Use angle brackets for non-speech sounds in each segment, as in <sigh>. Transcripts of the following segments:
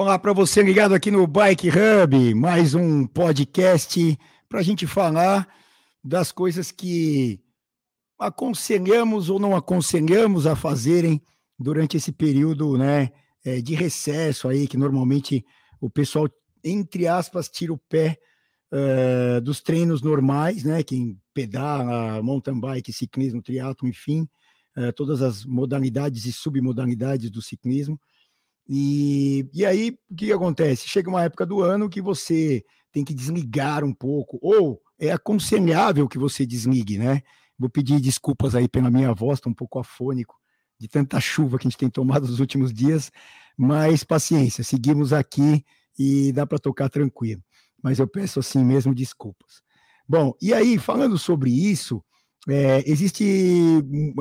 Olá para você ligado aqui no Bike Hub, mais um podcast para a gente falar das coisas que aconselhamos ou não aconselhamos a fazerem durante esse período né, é, de recesso aí, que normalmente o pessoal, entre aspas, tira o pé uh, dos treinos normais, né? Quem pedala, mountain bike, ciclismo, triatlo, enfim, uh, todas as modalidades e submodalidades do ciclismo. E, e aí, o que acontece? Chega uma época do ano que você tem que desligar um pouco, ou é aconselhável que você desligue, né? Vou pedir desculpas aí pela minha voz, estou um pouco afônico de tanta chuva que a gente tem tomado nos últimos dias, mas paciência, seguimos aqui e dá para tocar tranquilo. Mas eu peço assim mesmo desculpas. Bom, e aí, falando sobre isso, é, existe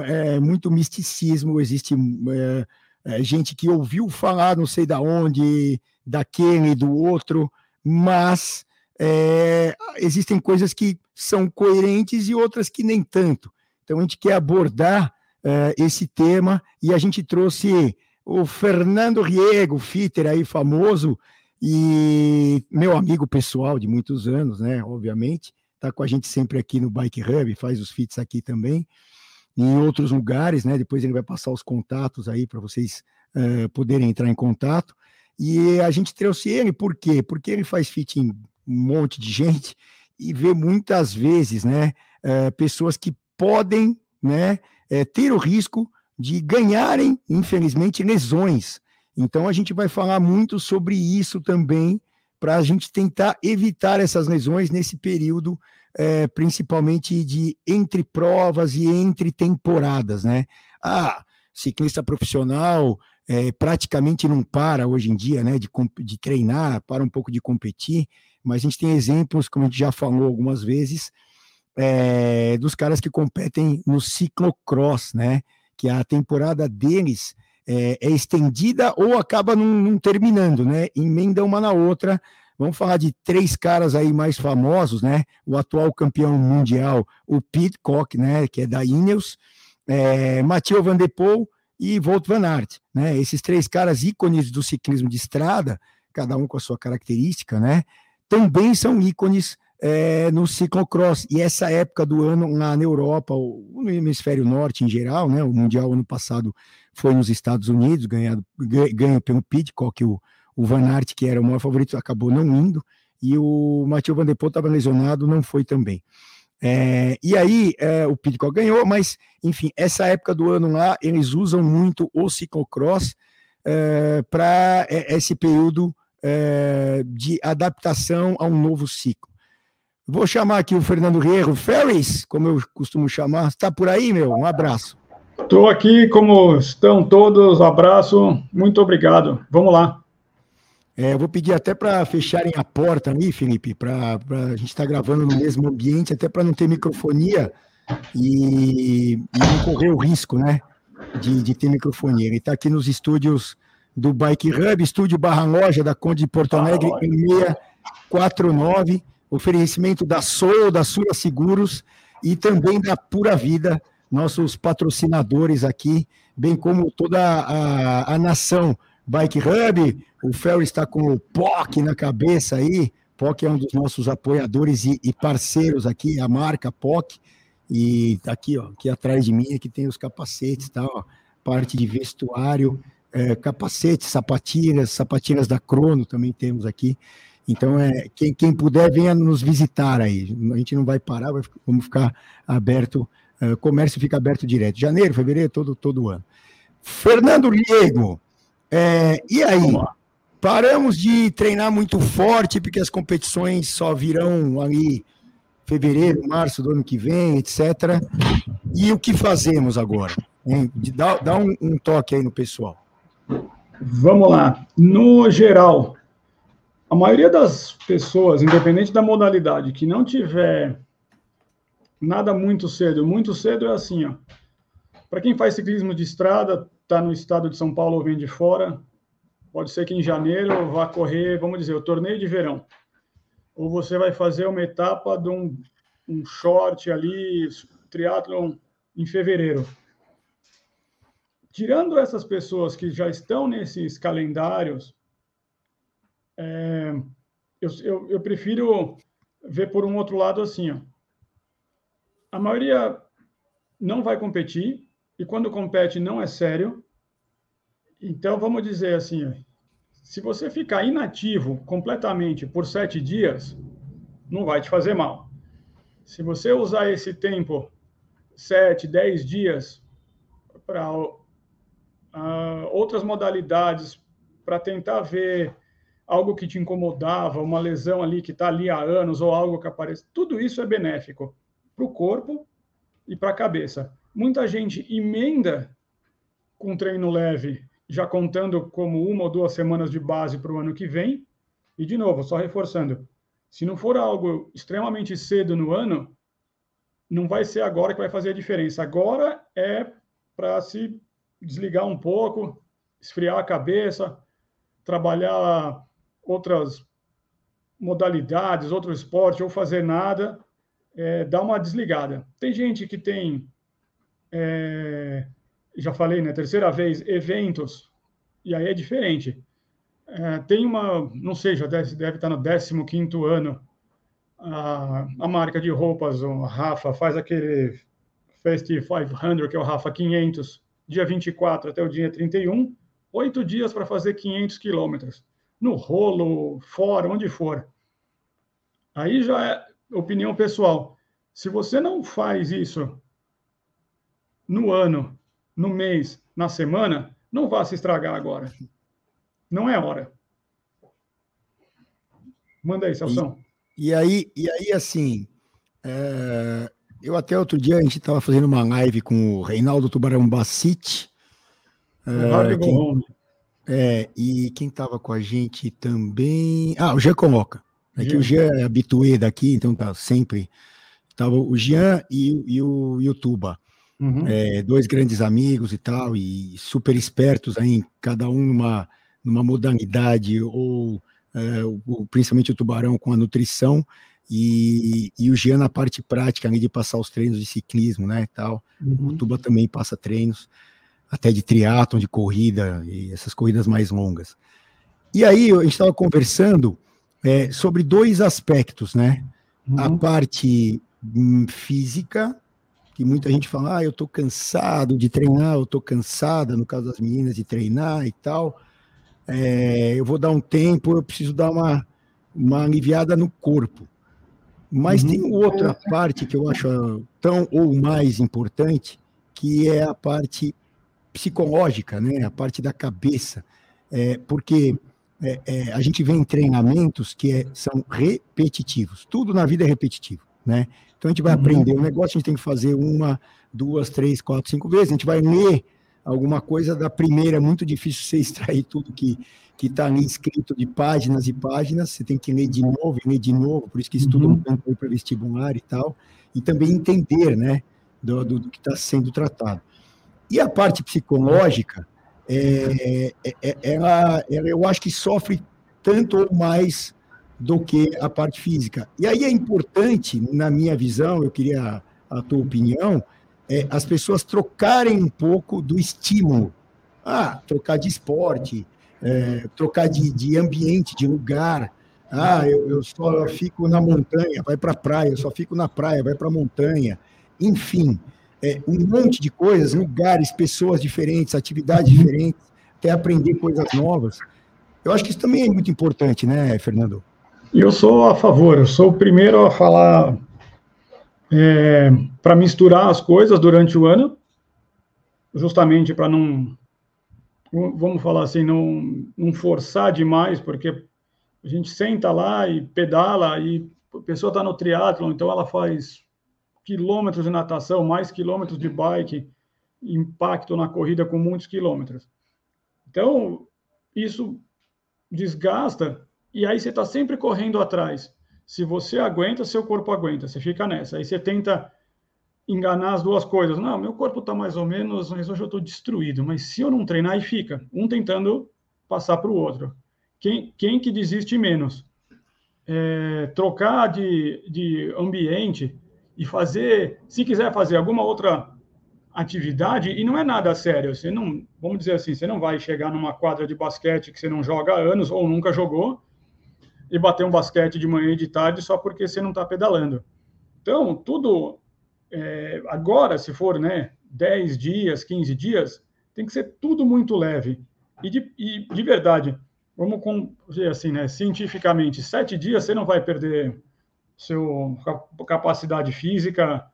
é, muito misticismo, existe é, é, gente que ouviu falar não sei da onde, daquele, do outro, mas é, existem coisas que são coerentes e outras que nem tanto. Então a gente quer abordar é, esse tema e a gente trouxe o Fernando Riego, fitter aí famoso e meu amigo pessoal de muitos anos, né? Obviamente, está com a gente sempre aqui no Bike Hub, faz os fits aqui também em outros lugares, né? Depois ele vai passar os contatos aí para vocês uh, poderem entrar em contato. E a gente trouxe ele por quê? Porque ele faz fit em um monte de <laughs> gente e vê muitas vezes, né, uh, pessoas que podem, né, uh, ter o risco de ganharem, infelizmente, lesões. Então a gente vai falar muito sobre isso também para a gente tentar evitar essas lesões nesse período é, principalmente de entre provas e entre temporadas, né? Ah, ciclista profissional é, praticamente não para hoje em dia, né? De, de treinar, para um pouco de competir, mas a gente tem exemplos, como a gente já falou algumas vezes, é, dos caras que competem no ciclocross, né? Que a temporada deles é, é estendida ou acaba não terminando, né? Emenda uma na outra Vamos falar de três caras aí mais famosos, né? O atual campeão mundial, o Koch, né? Que é da Ineos, é, Mathieu Van Der Poel e Wout Van Aert, né? Esses três caras ícones do ciclismo de estrada, cada um com a sua característica, né? Também são ícones é, no ciclocross. E essa época do ano lá na Europa, ou no hemisfério norte em geral, né? O mundial ano passado foi nos Estados Unidos, ganhado, ganho pelo Pidcock, o o Van Aert, que era o maior favorito, acabou não indo, e o Mathieu Van Der Poel estava lesionado, não foi também. É, e aí é, o Pidcock ganhou, mas enfim, essa época do ano lá, eles usam muito o ciclocross é, para é, esse período é, de adaptação a um novo ciclo. Vou chamar aqui o Fernando Rierro, Ferris, como eu costumo chamar. Está por aí, meu? Um abraço. Estou aqui, como estão todos? Abraço, muito obrigado. Vamos lá. É, eu vou pedir até para fecharem a porta ali, Felipe, para a gente estar tá gravando no mesmo ambiente, até para não ter microfonia e, e, não correr o risco, né, de, de ter microfonia. Ele está aqui nos estúdios do Bike Hub, estúdio Barra Loja da Conde de Porto Alegre, em 649, oferecimento da Soul, da Sura Seguros e também da Pura Vida, nossos patrocinadores aqui, bem como toda a, a nação Bike Hub, o Ferry está com o POC na cabeça aí. POC é um dos nossos apoiadores e, e parceiros aqui, a marca POC. E tá aqui, ó, aqui atrás de mim, aqui tem os capacetes, tá? Ó, parte de vestuário, é, capacetes, sapatilhas, sapatilhas da Crono também temos aqui. Então, é, quem, quem puder, venha nos visitar aí. A gente não vai parar, vai, vamos ficar aberto, é, comércio fica aberto direto. Janeiro, fevereiro, todo, todo ano. Fernando Liego, é, e aí? Paramos de treinar muito forte, porque as competições só virão ali fevereiro, março do ano que vem, etc. E o que fazemos agora? Hein? Dá, dá um, um toque aí no pessoal. Vamos lá. No geral, a maioria das pessoas, independente da modalidade, que não tiver nada muito cedo, muito cedo é assim, ó. Para quem faz ciclismo de estrada, está no estado de São Paulo ou vem de fora, pode ser que em janeiro vá correr, vamos dizer, o torneio de verão. Ou você vai fazer uma etapa de um, um short ali, triatlon em fevereiro. Tirando essas pessoas que já estão nesses calendários, é, eu, eu, eu, prefiro ver por um outro lado assim, ó. A maioria não vai competir e quando compete não é sério. Então vamos dizer assim, se você ficar inativo completamente por sete dias, não vai te fazer mal. Se você usar esse tempo, sete, dez dias, para uh, outras modalidades, para tentar ver algo que te incomodava, uma lesão ali que está ali há anos, ou algo que aparece, tudo isso é benéfico para o corpo e para a cabeça. Muita gente emenda com treino leve, já contando como uma ou duas semanas de base para o ano que vem. E, de novo, só reforçando, se não for algo extremamente cedo no ano, não vai ser agora que vai fazer a diferença. Agora é para se desligar um pouco, esfriar a cabeça, trabalhar outras modalidades, outro esporte, ou fazer nada, é, dar uma desligada. Tem gente que tem, é, já falei, né, terceira vez, eventos, e aí é diferente. É, tem uma, não sei, já deve, deve estar no 15 ano, a, a marca de roupas, o Rafa, faz aquele Fast 500, que é o Rafa 500, dia 24 até o dia 31, oito dias para fazer 500 quilômetros, no rolo, fora, onde for. Aí já é opinião pessoal. Se você não faz isso no ano, no mês, na semana, não vá se estragar agora. Não é hora. Manda aí, Celção. E, e aí, e aí, assim, é, eu até outro dia a gente estava fazendo uma live com o Reinaldo Tubarão Bacite. É, quem, é, e quem estava com a gente também. Ah, o Jean Coloca. É que o Jean é habituê daqui, então tá sempre. Tava o Jean e, e o, e o Tuba. Uhum. É, dois grandes amigos e tal, e super espertos aí, cada um numa numa modalidade, ou é, o, principalmente o tubarão com a nutrição, e, e o Jean na parte prática, de passar os treinos de ciclismo, né, tal. Uhum. O Tuba também passa treinos, até de triatlon, de corrida, e essas corridas mais longas. E aí, a gente estava conversando é, sobre dois aspectos, né? Uhum. A parte hum, física, que muita gente fala, ah, eu estou cansado de treinar, eu estou cansada, no caso das meninas, de treinar e tal é, eu vou dar um tempo, eu preciso dar uma, uma aliviada no corpo. Mas uhum. tem outra parte que eu acho tão ou mais importante, que é a parte psicológica, né? a parte da cabeça. É, porque é, é, a gente vê em treinamentos que é, são repetitivos. Tudo na vida é repetitivo. Né? Então a gente vai uhum. aprender um negócio, a gente tem que fazer uma, duas, três, quatro, cinco vezes. A gente vai ler alguma coisa da primeira, é muito difícil você <laughs> extrair tudo que que está ali escrito de páginas e páginas, você tem que ler de novo, ler de novo, por isso que estuda uhum. um tanto para vestibular e tal, e também entender, né, do, do, do que está sendo tratado. E a parte psicológica, é, é, é, ela, ela, eu acho que sofre tanto ou mais do que a parte física. E aí é importante, na minha visão, eu queria a tua opinião, é, as pessoas trocarem um pouco do estímulo. Ah, trocar de esporte, é, trocar de, de, ambiente, de lugar. Ah, eu, eu só fico na montanha, vai para a praia, eu só fico na praia, vai para a montanha. Enfim, é, um monte de coisas, lugares, pessoas diferentes, atividades diferentes, até aprender coisas novas. Eu acho que isso também é muito importante, né, Fernando? Eu sou a favor, eu sou o primeiro a falar é, para misturar as coisas durante o ano, justamente para não, vamos falar assim, não, não forçar demais, porque a gente senta lá e pedala e a pessoa está no triatlo, então ela faz quilômetros de natação, mais quilômetros de bike, impacto na corrida com muitos quilômetros. Então, isso desgasta e aí você está sempre correndo atrás. Se você aguenta, seu corpo aguenta. Você fica nessa. Aí você tenta enganar as duas coisas. Não, meu corpo está mais ou menos, mas hoje eu estou destruído. Mas se eu não treinar, aí fica. Um tentando passar para o outro. Quem, quem que desiste menos? É, trocar de, de ambiente e fazer, se quiser fazer alguma outra atividade, e não é nada sério, você não, vamos dizer assim, você não vai chegar numa quadra de basquete que você não joga há anos ou nunca jogou, e bater um basquete de manhã e de tarde só porque você não está pedalando. Então, tudo é, agora, se for né, 10 dias, 15 dias, tem que ser tudo muito leve. E de, e de verdade, vamos dizer assim, né, cientificamente, sete dias você não vai perder sua capacidade física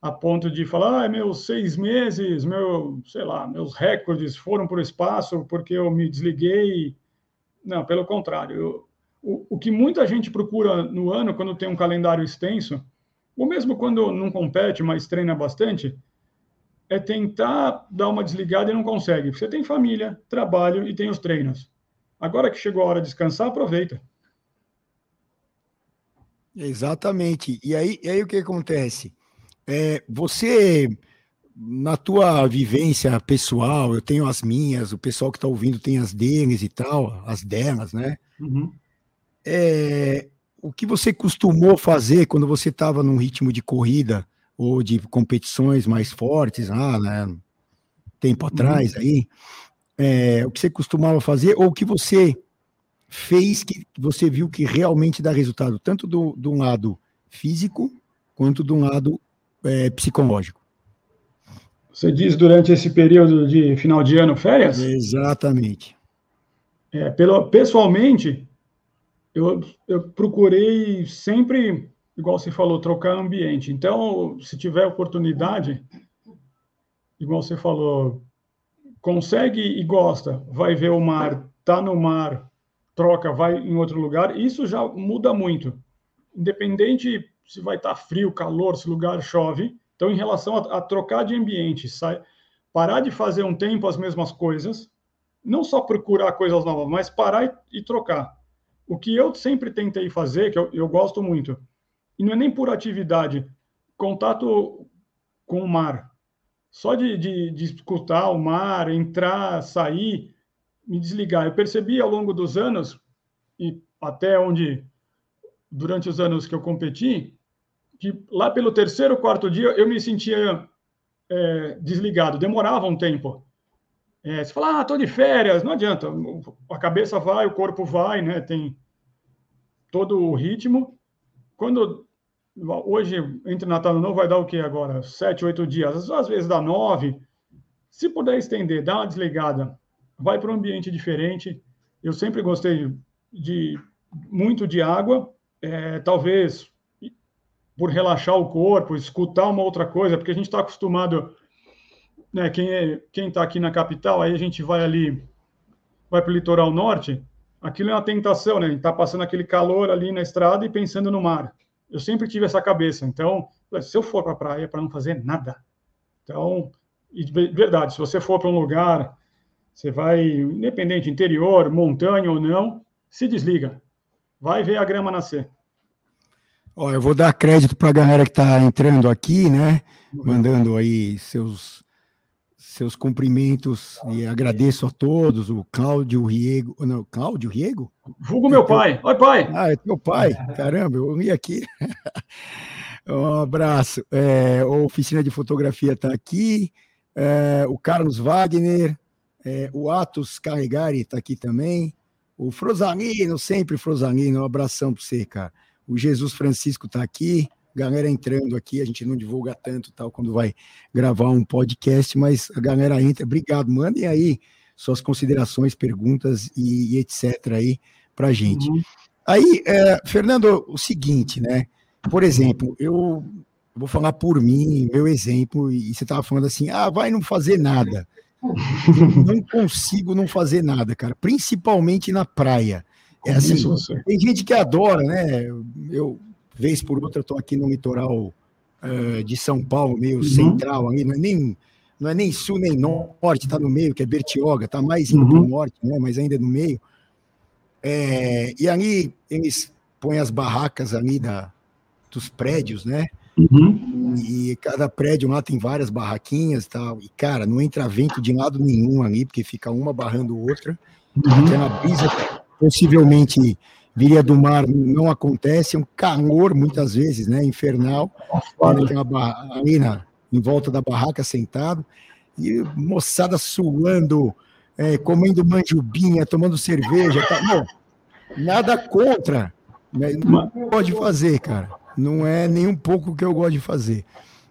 a ponto de falar, ah, meus seis meses, meu, sei lá, meus recordes foram para o espaço porque eu me desliguei. Não, pelo contrário. Eu, o, o que muita gente procura no ano, quando tem um calendário extenso, ou mesmo quando não compete, mas treina bastante, é tentar dar uma desligada e não consegue. Você tem família, trabalho e tem os treinos. Agora que chegou a hora de descansar, aproveita. Exatamente. E aí, e aí o que acontece? É, você, na tua vivência pessoal, eu tenho as minhas, o pessoal que está ouvindo tem as deles e tal, as delas, né? Uhum. É, o que você costumou fazer quando você estava num ritmo de corrida ou de competições mais fortes, ah, né? Tempo uhum. atrás aí, é, o que você costumava fazer ou o que você fez que você viu que realmente dá resultado, tanto do, do lado físico quanto do lado é, psicológico. Você diz durante esse período de final de ano, férias? Exatamente. É, pelo, pessoalmente, eu, eu procurei sempre, igual você falou, trocar ambiente. Então, se tiver oportunidade, igual você falou, consegue e gosta, vai ver o mar, tá no mar, troca, vai em outro lugar, isso já muda muito. Independente se vai estar tá frio, calor, se lugar chove. Então, em relação a, a trocar de ambiente, sai, parar de fazer um tempo as mesmas coisas, não só procurar coisas novas, mas parar e, e trocar. O que eu sempre tentei fazer, que eu, eu gosto muito, e não é nem por atividade, contato com o mar. Só de, de, de escutar o mar, entrar, sair, me desligar. Eu percebi ao longo dos anos, e até onde durante os anos que eu competi, que lá pelo terceiro, quarto dia eu me sentia é, desligado, demorava um tempo. É, você fala, ah, tô de férias, não adianta, a cabeça vai, o corpo vai, né? Tem todo o ritmo. Quando hoje entre Natal e Novo vai dar o que agora? Sete, oito dias, às vezes dá nove. Se puder estender, dá uma desligada, vai para um ambiente diferente. Eu sempre gostei de muito de água, é, talvez por relaxar o corpo, escutar uma outra coisa, porque a gente está acostumado, né, quem é, quem está aqui na capital, aí a gente vai ali, vai para o litoral norte, aquilo é uma tentação, né? Está passando aquele calor ali na estrada e pensando no mar. Eu sempre tive essa cabeça. Então, se eu for para a praia para não fazer nada, então, e verdade, se você for para um lugar, você vai, independente, interior, montanha ou não, se desliga vai ver a grama nascer. Ó, eu vou dar crédito para a galera que está entrando aqui, né? Mandando aí seus seus cumprimentos e agradeço a todos. O Cláudio Riego, não, Cláudio Riego? Vulgo meu pai. Oi, pai. Ah, é teu pai. <laughs> Caramba, eu vi aqui. <laughs> um abraço. É, a oficina de fotografia está aqui. É, o Carlos Wagner, é, o Atos Carregari está aqui também. O Frosanino, sempre Frosanino, um abração para você, cara. O Jesus Francisco está aqui, galera entrando aqui, a gente não divulga tanto tal quando vai gravar um podcast, mas a galera entra. Obrigado, mandem aí suas considerações, perguntas e, e etc. aí para gente. Uhum. Aí, é, Fernando, o seguinte, né? Por exemplo, eu vou falar por mim, meu exemplo, e você estava falando assim, ah, vai não fazer nada <laughs> não consigo não fazer nada, cara. Principalmente na praia. É assim, tem gente que adora, né? Eu, vez por outra, estou aqui no litoral uh, de São Paulo, meio uhum. central aí, não é nem não é nem sul nem norte, está no meio, que é Bertioga, está mais indo uhum. para o norte, né? Mas ainda é no meio. É, e ali eles põem as barracas ali da, dos prédios, né? Uhum. E cada prédio lá tem várias barraquinhas e tal. E, cara, não entra vento de lado nenhum ali, porque fica uma barrando outra. Uhum. Aquela brisa possivelmente viria do mar não acontece, é um calor muitas vezes, né? Infernal. Tem uma em volta da barraca sentado. E moçada suando, é, comendo manjubinha, tomando cerveja. Tá, bom, Nada contra. Mas não pode fazer, cara. Não é nem um pouco o que eu gosto de fazer.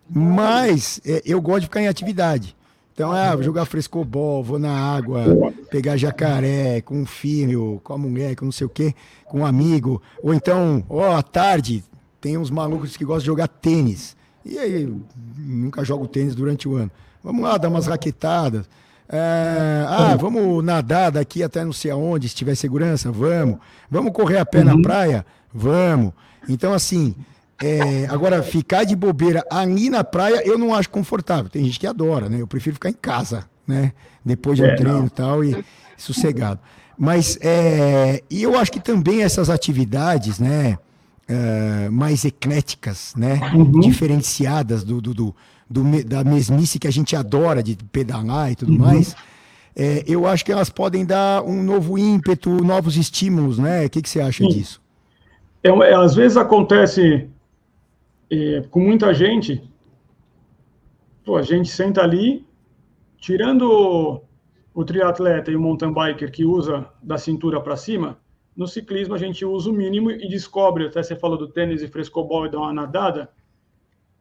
Mas é, eu gosto de ficar em atividade. Então, ah, vou jogar frescobol, vou na água, pegar jacaré com um filho, com a mulher, com não sei o quê, com um amigo. Ou então, ó, à tarde, tem uns malucos que gostam de jogar tênis. E aí, nunca jogo tênis durante o ano. Vamos lá, dar umas raquetadas. É, ah, vamos nadar daqui até não sei aonde, se tiver segurança, vamos. Vamos correr a pé uhum. na praia? Vamos. Então, assim, é, agora, ficar de bobeira ali na praia, eu não acho confortável. Tem gente que adora, né? Eu prefiro ficar em casa, né? Depois de um é, treino e tal, e sossegado. Mas, é, e eu acho que também essas atividades, né? Uh, mais ecléticas, né? Uhum. Diferenciadas do, do, do, do, da mesmice que a gente adora de pedalar e tudo uhum. mais. É, eu acho que elas podem dar um novo ímpeto, novos estímulos, né? O que, que você acha Sim. disso? É, é, às vezes acontece é, com muita gente, pô, a gente senta ali, tirando o triatleta e o mountain biker que usa da cintura para cima, no ciclismo a gente usa o mínimo e descobre, até você falou do tênis e frescobol e dá uma nadada,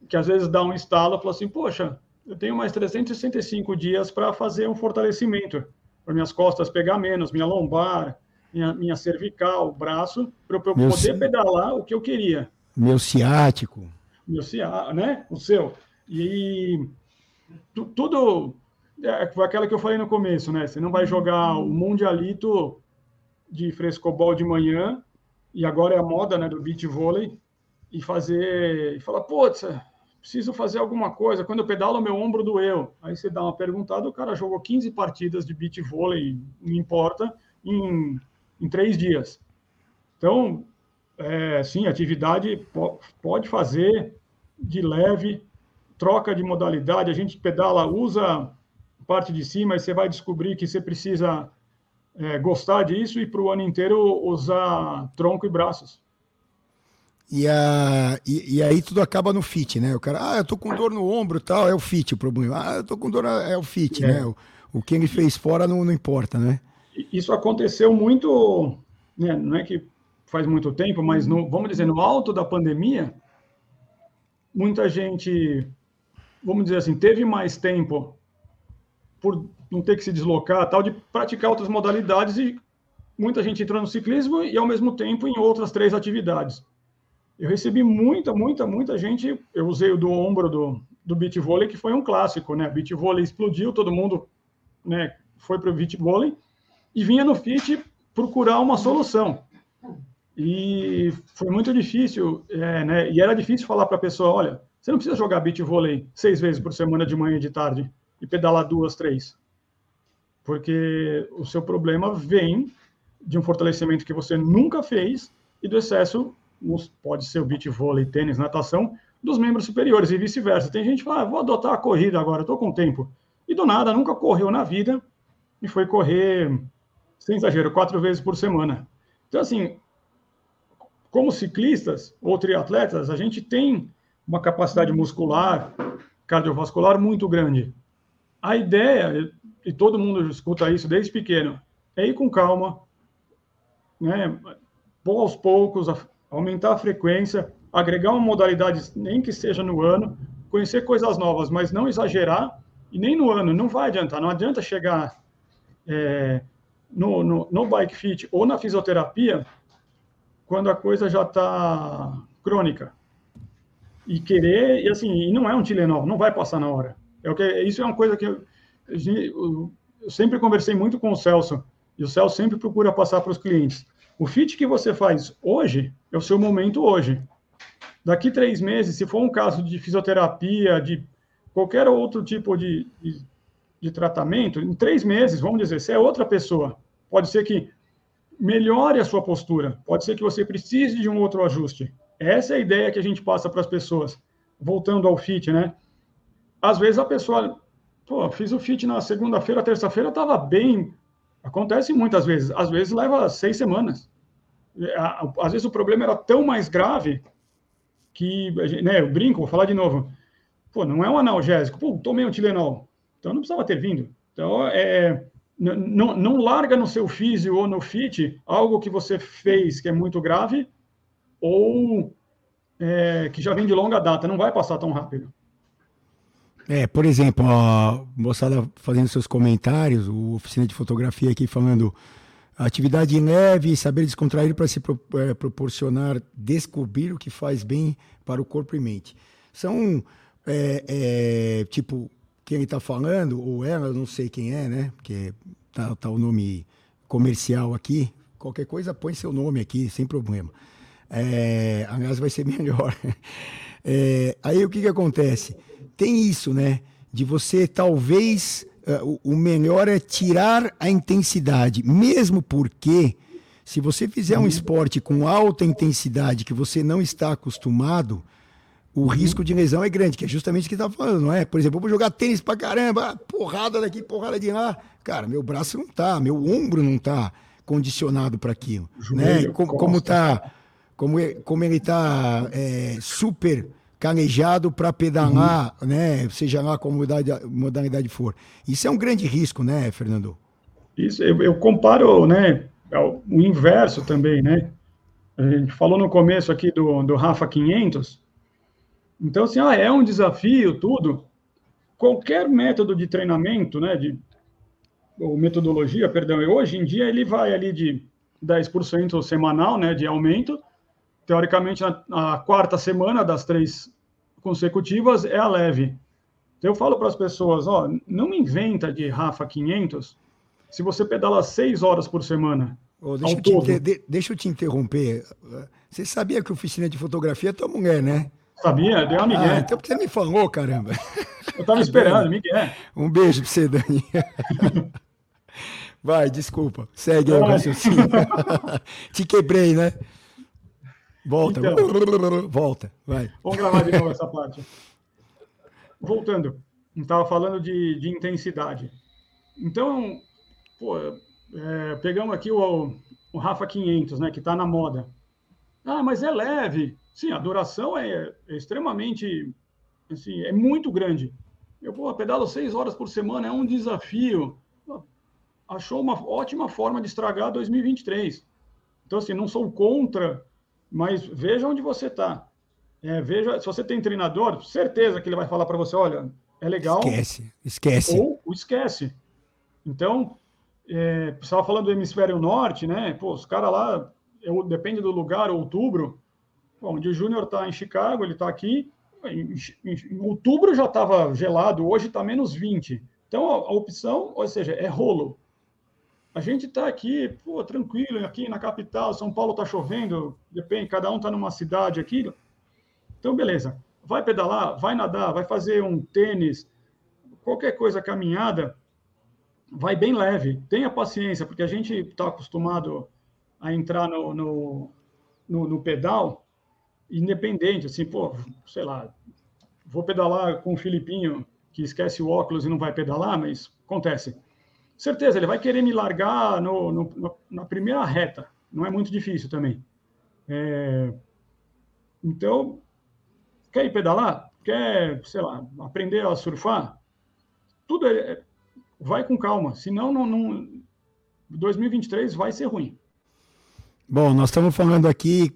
que às vezes dá um estalo, fala assim, poxa, eu tenho mais 365 dias para fazer um fortalecimento, para minhas costas pegar menos, minha lombar, minha, minha cervical, braço, para eu poder pedalar o que eu queria. Meu ciático meu CA, né? O seu. E tudo é, aquela que eu falei no começo, né? Você não vai jogar o mundialito de frescobol de manhã e agora é a moda, né, do beach vôlei e fazer e falar, putz, preciso fazer alguma coisa. Quando eu pedalo, meu ombro doeu. Aí você dá uma perguntada, o cara jogou 15 partidas de beach vôlei, não importa, em, em três dias. Então, é, sim, atividade pode fazer, de leve, troca de modalidade, a gente pedala, usa parte de cima e você vai descobrir que você precisa é, gostar disso e para o ano inteiro usar tronco e braços. E, a, e, e, aí tudo acaba no fit, né? O cara, ah, eu tô com dor no ombro tal, é o fit o problema. Ah, eu tô com dor, é o fit, é. né? O, o que ele fez fora não, não importa, né? Isso aconteceu muito, né? não é que faz muito tempo, mas no, vamos dizer, no alto da pandemia, muita gente, vamos dizer assim, teve mais tempo por não ter que se deslocar, tal, de praticar outras modalidades e muita gente entrou no ciclismo e ao mesmo tempo em outras três atividades. Eu recebi muita, muita, muita gente. Eu usei o do ombro do, do beach vôlei, que foi um clássico, né? Beach vôlei explodiu, todo mundo, né, foi para o beach vôlei e vinha no fit procurar uma solução. E foi muito difícil, é, né? E era difícil falar para a pessoa: olha, você não precisa jogar beach vôlei seis vezes por semana, de manhã e de tarde, e pedalar duas, três. Porque o seu problema vem de um fortalecimento que você nunca fez e do excesso, pode ser o beach vôlei, tênis, natação, dos membros superiores e vice-versa. Tem gente que fala: ah, vou adotar a corrida agora, estou com tempo. E do nada, nunca correu na vida e foi correr, sem exagero, quatro vezes por semana. Então, assim, como ciclistas ou triatletas, a gente tem uma capacidade muscular, cardiovascular muito grande. A ideia, e todo mundo escuta isso desde pequeno, é ir com calma, né? aos poucos, aumentar a frequência, agregar uma modalidade, nem que seja no ano, conhecer coisas novas, mas não exagerar, e nem no ano, não vai adiantar, não adianta chegar é, no, no, no bike fit ou na fisioterapia quando a coisa já está crônica. E querer, e assim, e não é um Tilenol, não vai passar na hora. É isso é uma coisa que eu, eu sempre conversei muito com o Celso, e o Celso sempre procura passar para os clientes. O fit que você faz hoje é o seu momento hoje. Daqui três meses, se for um caso de fisioterapia, de qualquer outro tipo de, de, de tratamento, em três meses, vamos dizer, se é outra pessoa, pode ser que melhore a sua postura. Pode ser que você precise de um outro ajuste. Essa é a ideia que a gente passa para as pessoas. Voltando ao fit, né? Às vezes a pessoa, pô, fiz o fit na segunda-feira, terça-feira, estava bem. Acontece muitas vezes. Às vezes leva seis semanas. Às vezes o problema era tão mais grave que, né, eu brinco, vou falar de novo. Pô, não é um analgésico. Pô, tomei um Tilenol. Então não precisava ter vindo. Então, é, não, não larga no seu físio ou no fit algo que você fez que é muito grave ou é, que já vem de longa data, não vai passar tão rápido. É, por exemplo, a moçada fazendo seus comentários, o oficina de fotografia aqui falando atividade leve, saber descontrair para se pro, é, proporcionar descobrir o que faz bem para o corpo e mente. São, é, é, tipo, quem está falando, ou ela, não sei quem é, né? Porque tá, tá o nome comercial aqui. Qualquer coisa, põe seu nome aqui, sem problema. É, aliás, vai ser <laughs> melhor. É, aí o que, que acontece? Tem isso, né? De você talvez. Uh, o melhor é tirar a intensidade, mesmo porque se você fizer um esporte com alta intensidade que você não está acostumado, o uhum. risco de lesão é grande, que é justamente o que está falando, não é? Por exemplo, eu vou jogar tênis pra caramba, porrada daqui, porrada de lá. Cara, meu braço não tá, meu ombro não tá condicionado para aquilo. né? Como, como, tá, como, como ele tá é, super calejado para pedalar, uhum. né? Seja lá qual modalidade, modalidade for. Isso é um grande risco, né, Fernando? Isso, eu, eu comparo, né, o inverso também, né? A gente falou no começo aqui do, do Rafa 500, então, assim, ah, é um desafio, tudo. Qualquer método de treinamento, né, de, ou metodologia, perdão, hoje em dia ele vai ali de 10% semanal, né, de aumento. Teoricamente, na, na quarta semana das três consecutivas é a leve. Então, eu falo para as pessoas, ó, não inventa de Rafa 500 se você pedala seis horas por semana. Oh, deixa, eu te, deixa, eu te, interromper. Você sabia que oficina de fotografia é tua mulher, né? Sabia? Deu uma Miguel. Ah, então porque você me falou, caramba. Eu tava esperando, Miguel. Um beijo pra você, Dani. <laughs> Vai, desculpa. Segue aí o raciocínio. <laughs> Te quebrei, né? Volta. Então, <laughs> Volta, vai. Vamos gravar de novo essa parte. Voltando. Estava falando de, de intensidade. Então, pô, é, pegamos aqui o, o Rafa 500, né, que está na moda. Ah, mas é leve. Sim, a duração é, é extremamente, assim, é muito grande. Eu pô, pedalo seis horas por semana, é um desafio. Achou uma ótima forma de estragar 2023. Então, assim, não sou contra, mas veja onde você está. É, veja, se você tem treinador, certeza que ele vai falar para você, olha, é legal. Esquece, esquece. Ou esquece. Então, é, estava falando do hemisfério norte, né? Pô, os caras lá, eu, depende do lugar, outubro, Bom, o Júnior está em Chicago, ele está aqui. Em, em, em, outubro já estava gelado, hoje está menos 20. Então, a, a, opção, ou seja, é rolo. A gente está aqui, pô, tranquilo, aqui na capital, São Paulo está chovendo, depende, cada um está numa cidade aqui. Então, beleza. Vai pedalar, vai nadar, vai fazer um tênis, qualquer coisa, caminhada, vai bem leve. Tenha paciência, porque a gente está acostumado a entrar no, no, no, no pedal independente, assim, pô, sei lá, vou pedalar com o Filipinho que esquece o óculos e não vai pedalar, mas acontece. Certeza, ele vai querer me largar no, no, na primeira reta, não é muito difícil também. É... Então, quer ir pedalar? Quer, sei lá, aprender a surfar? Tudo é, é vai com calma, senão não, não 2023 vai ser ruim. Bom, nós estamos falando aqui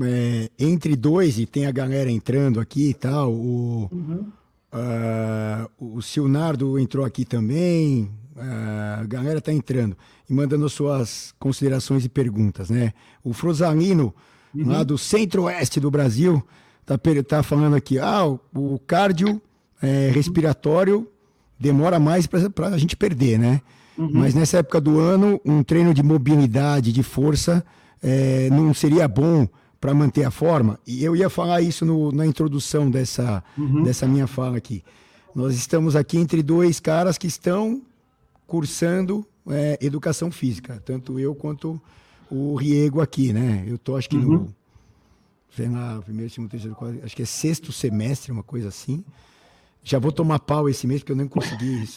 é, entre dois, e tem a galera entrando aqui e tal, o, uhum. uh, o Silnardo entrou aqui também, a galera tá entrando e mandando suas considerações e perguntas, né? O Frosalino, uhum. lá do centro-oeste do Brasil, tá, tá falando aqui, ah, o, o cardio é, respiratório demora mais para a gente perder, né? Uhum. Mas nessa época do ano, um treino de mobilidade, de força, é, não seria bom para manter a forma. E eu ia falar isso no, na introdução dessa, uhum. dessa minha fala aqui. Nós estamos aqui entre dois caras que estão cursando é, educação física, tanto eu quanto o Riego aqui, né? Eu tô acho que uhum. no sei lá, primeiro, segundo, terceiro, quarto, acho que é sexto semestre, uma coisa assim. Já vou tomar pau esse mês porque eu não consegui.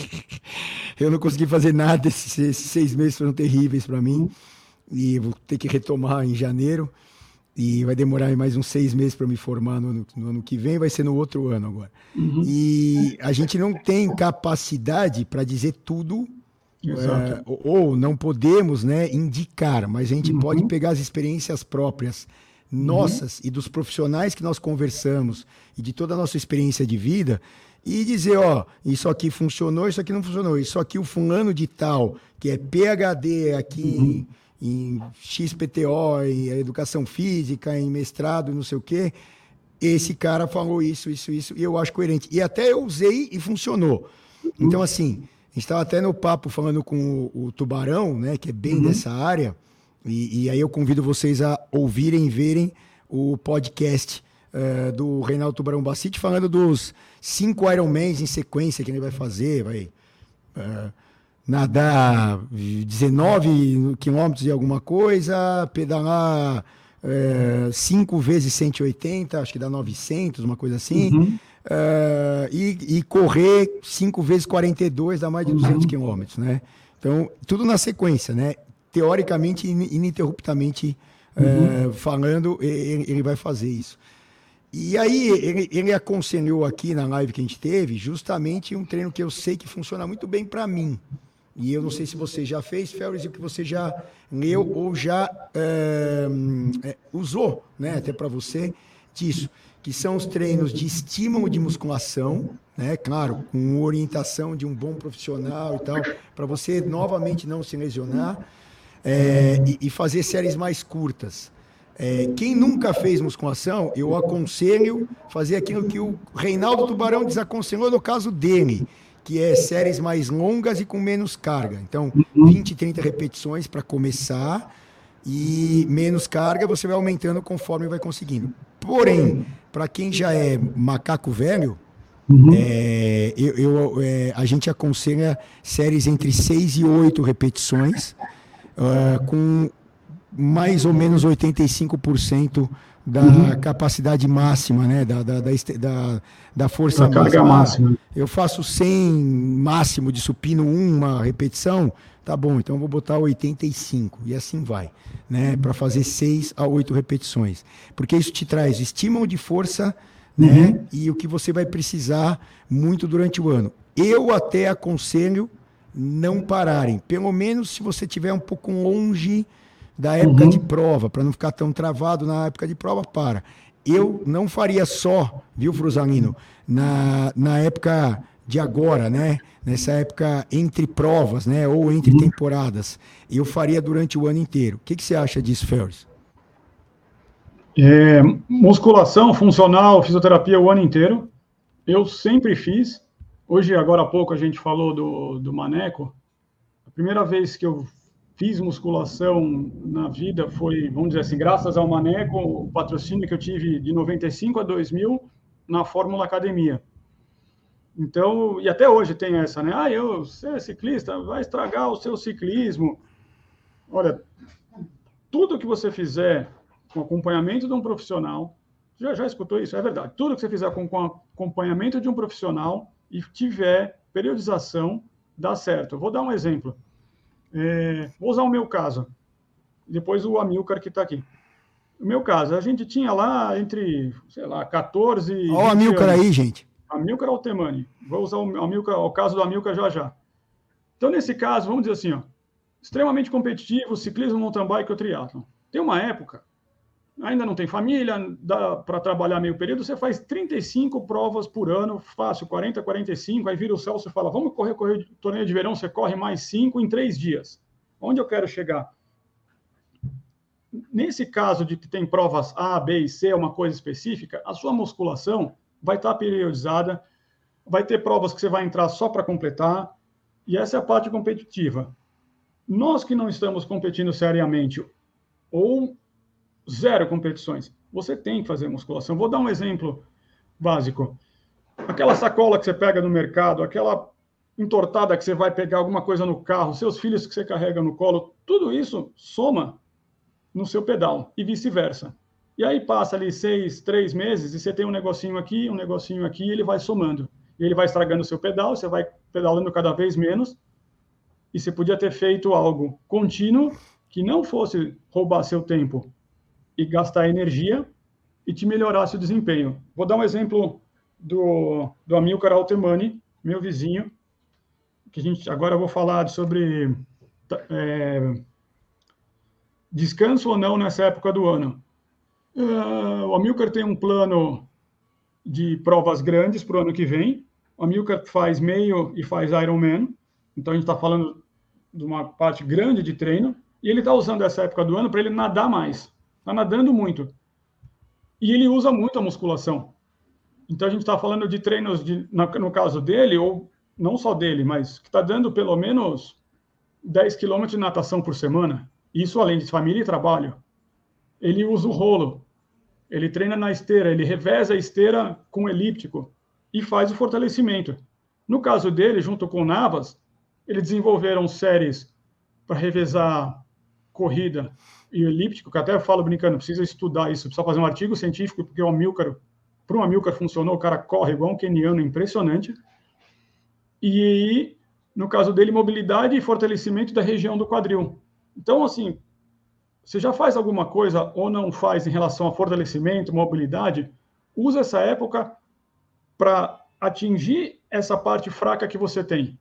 <laughs> eu não consegui fazer nada esses, esses seis meses foram terríveis para mim. Uhum e vou ter que retomar em janeiro. E vai demorar mais uns seis meses para me formar no ano, no ano, que vem, vai ser no outro ano agora. Uhum. E a gente não tem capacidade para dizer tudo é, ou não podemos né, indicar, mas a gente uhum. pode pegar as experiências próprias nossas uhum. e dos profissionais que nós conversamos e de toda a nossa experiência de vida e dizer, ó, isso aqui funcionou, isso aqui não funcionou, isso aqui o fulano de tal, que é PhD aqui uhum. Em, XPTO, em educação física, em mestrado, não sei o quê, esse cara falou isso, isso, isso, e eu acho coerente. E até eu usei e funcionou. Então, assim, a gente estava até no papo falando com o, o Tubarão, né, que é bem uhum. dessa área, e, e, aí eu convido vocês a ouvirem e verem o podcast uh, do Reinaldo Tubarão Bacite falando dos cinco Ironmans em sequência que ele vai fazer, vai uh, nadar 19 quilômetros e alguma coisa, pedalar uh, cinco vezes 180, acho que dá 900, uma coisa assim, uhum. e, e, correr cinco vezes 42, dá mais de 200 uhum. quilômetros, né? Então, tudo na sequência, né? teoricamente, ininterruptamente uhum. é, falando, ele, ele, vai fazer isso. E aí, ele, ele, aconselhou aqui na live que a gente teve, justamente um treino que eu sei que funciona muito bem para mim. E eu não sei se você já fez, Félix, o que você já leu ou já é, usou, né, até para você, disso, que são os treinos de estímulo de musculação, né, claro, com orientação de um bom profissional e tal, para você novamente não se lesionar é, e, e, fazer séries mais curtas. É, quem nunca fez musculação, eu aconselho fazer aquilo que o Reinaldo Tubarão desaconselhou no caso dele, que é séries mais longas e com menos carga. Então, 20, 30 repetições para começar e menos carga você vai aumentando conforme vai conseguindo. Porém, para quem já é macaco velho, Uhum. É, eu, eu é, a gente aconselha séries entre 6 e 8 repetições uh, com mais ou menos 85% da uhum. capacidade máxima, né? Da, da, da, da força da máxima. máxima. Eu faço 100 máximo de supino, uma repetição, tá bom, então eu vou botar 85 e assim vai, né? Para fazer 6 a 8 repetições. Porque isso te traz estímulo de força, né? Uhum. E o que você vai precisar muito durante o ano. Eu até aconselho não pararem. Pelo menos se você estiver um pouco longe da época uhum. de prova, para não ficar tão travado na época de prova, para. Eu não faria só, viu, Frusalino, na, na época de agora, né? Nessa época entre provas, né? Ou entre uhum. temporadas. Eu faria durante o ano inteiro. O que, que você acha disso, Ferris? É, musculação, funcional, fisioterapia o ano inteiro. Eu sempre fiz. Hoje, agora há pouco, a gente falou do, do Maneco. A primeira vez que eu fiz musculação na vida foi, vamos dizer assim, graças ao Maneco, o patrocínio que eu tive de 95 a 2000 na Fórmula Academia. Então, e até hoje tem essa, né? Ah, eu, ser ciclista, vai estragar o seu ciclismo. Olha, tudo que você fizer com acompanhamento de um profissional, já, já escutou isso? É verdade. Tudo que você fizer com, com acompanhamento de um profissional e tiver periodização, dá certo. Eu vou dar um exemplo. É, vou usar o meu caso. Depois o Amilcar que está aqui. O meu caso, a gente tinha lá entre, sei lá, 14 e. Olha o Amilcar anos. aí, gente. Amilcar Altemani. Vou usar o, Amilcar, o caso do Amilcar já já. Então, nesse caso, vamos dizer assim, ó, extremamente competitivo, ciclismo, mountain bike ou triatlon. Tem uma época ainda não tem família, dá para trabalhar meio período, você faz 35 provas por ano, fácil, 40, 45, aí vira o céu, você fala, vamos correr, correr torneio de verão, você corre mais cinco em três dias. Onde eu quero chegar? Nesse caso de que tem provas A, B e C, uma coisa específica, a sua musculação vai estar periodizada, vai ter provas que você vai entrar só para completar, e essa é a parte competitiva. Nós que não estamos competindo seriamente, ou zero competições. Você tem que fazer musculação. Vou dar um exemplo básico. Aquela sacola que você pega no mercado, aquela entortada que você vai pegar alguma coisa no carro, seus filhos que você carrega no colo, tudo isso soma no seu pedal e vice-versa. E aí passa ali seis, três meses e você tem um negocinho aqui, um negocinho aqui, e ele vai somando. E ele vai estragando o seu pedal, você vai pedalando cada vez menos. E você podia ter feito algo contínuo que não fosse roubar seu tempo, e gastar energia e te melhorasse o desempenho. Vou dar um exemplo do, do Amilcar Altemani, meu vizinho. que a gente agora eu vou falar sobre é, descanso ou não nessa época do ano. Uh, o Amilcar tem um plano de provas grandes para o ano que vem. O Amilcar faz meio e faz Ironman. Então a gente está falando de uma parte grande de treino. E ele está usando essa época do ano para ele nadar mais. Está nadando muito. E ele usa muito a musculação. Então a gente está falando de treinos, de, no caso dele, ou não só dele, mas que está dando pelo menos 10 quilômetros de natação por semana. Isso além de família e trabalho. Ele usa o rolo. Ele treina na esteira, ele reveza a esteira com elíptico e faz o fortalecimento. No caso dele, junto com o Navas, eles desenvolveram séries para revezar corrida e elíptico, que até eu falo brincando, precisa estudar isso, precisa fazer um artigo científico, porque o Amilcar, para um Amilcar funcionou, o cara corre igual um keniano, impressionante. E, no caso dele, mobilidade e fortalecimento da região do quadril. Então, assim, você já faz alguma coisa ou não faz em relação a fortalecimento, mobilidade, usa essa época para atingir essa parte fraca que você tem.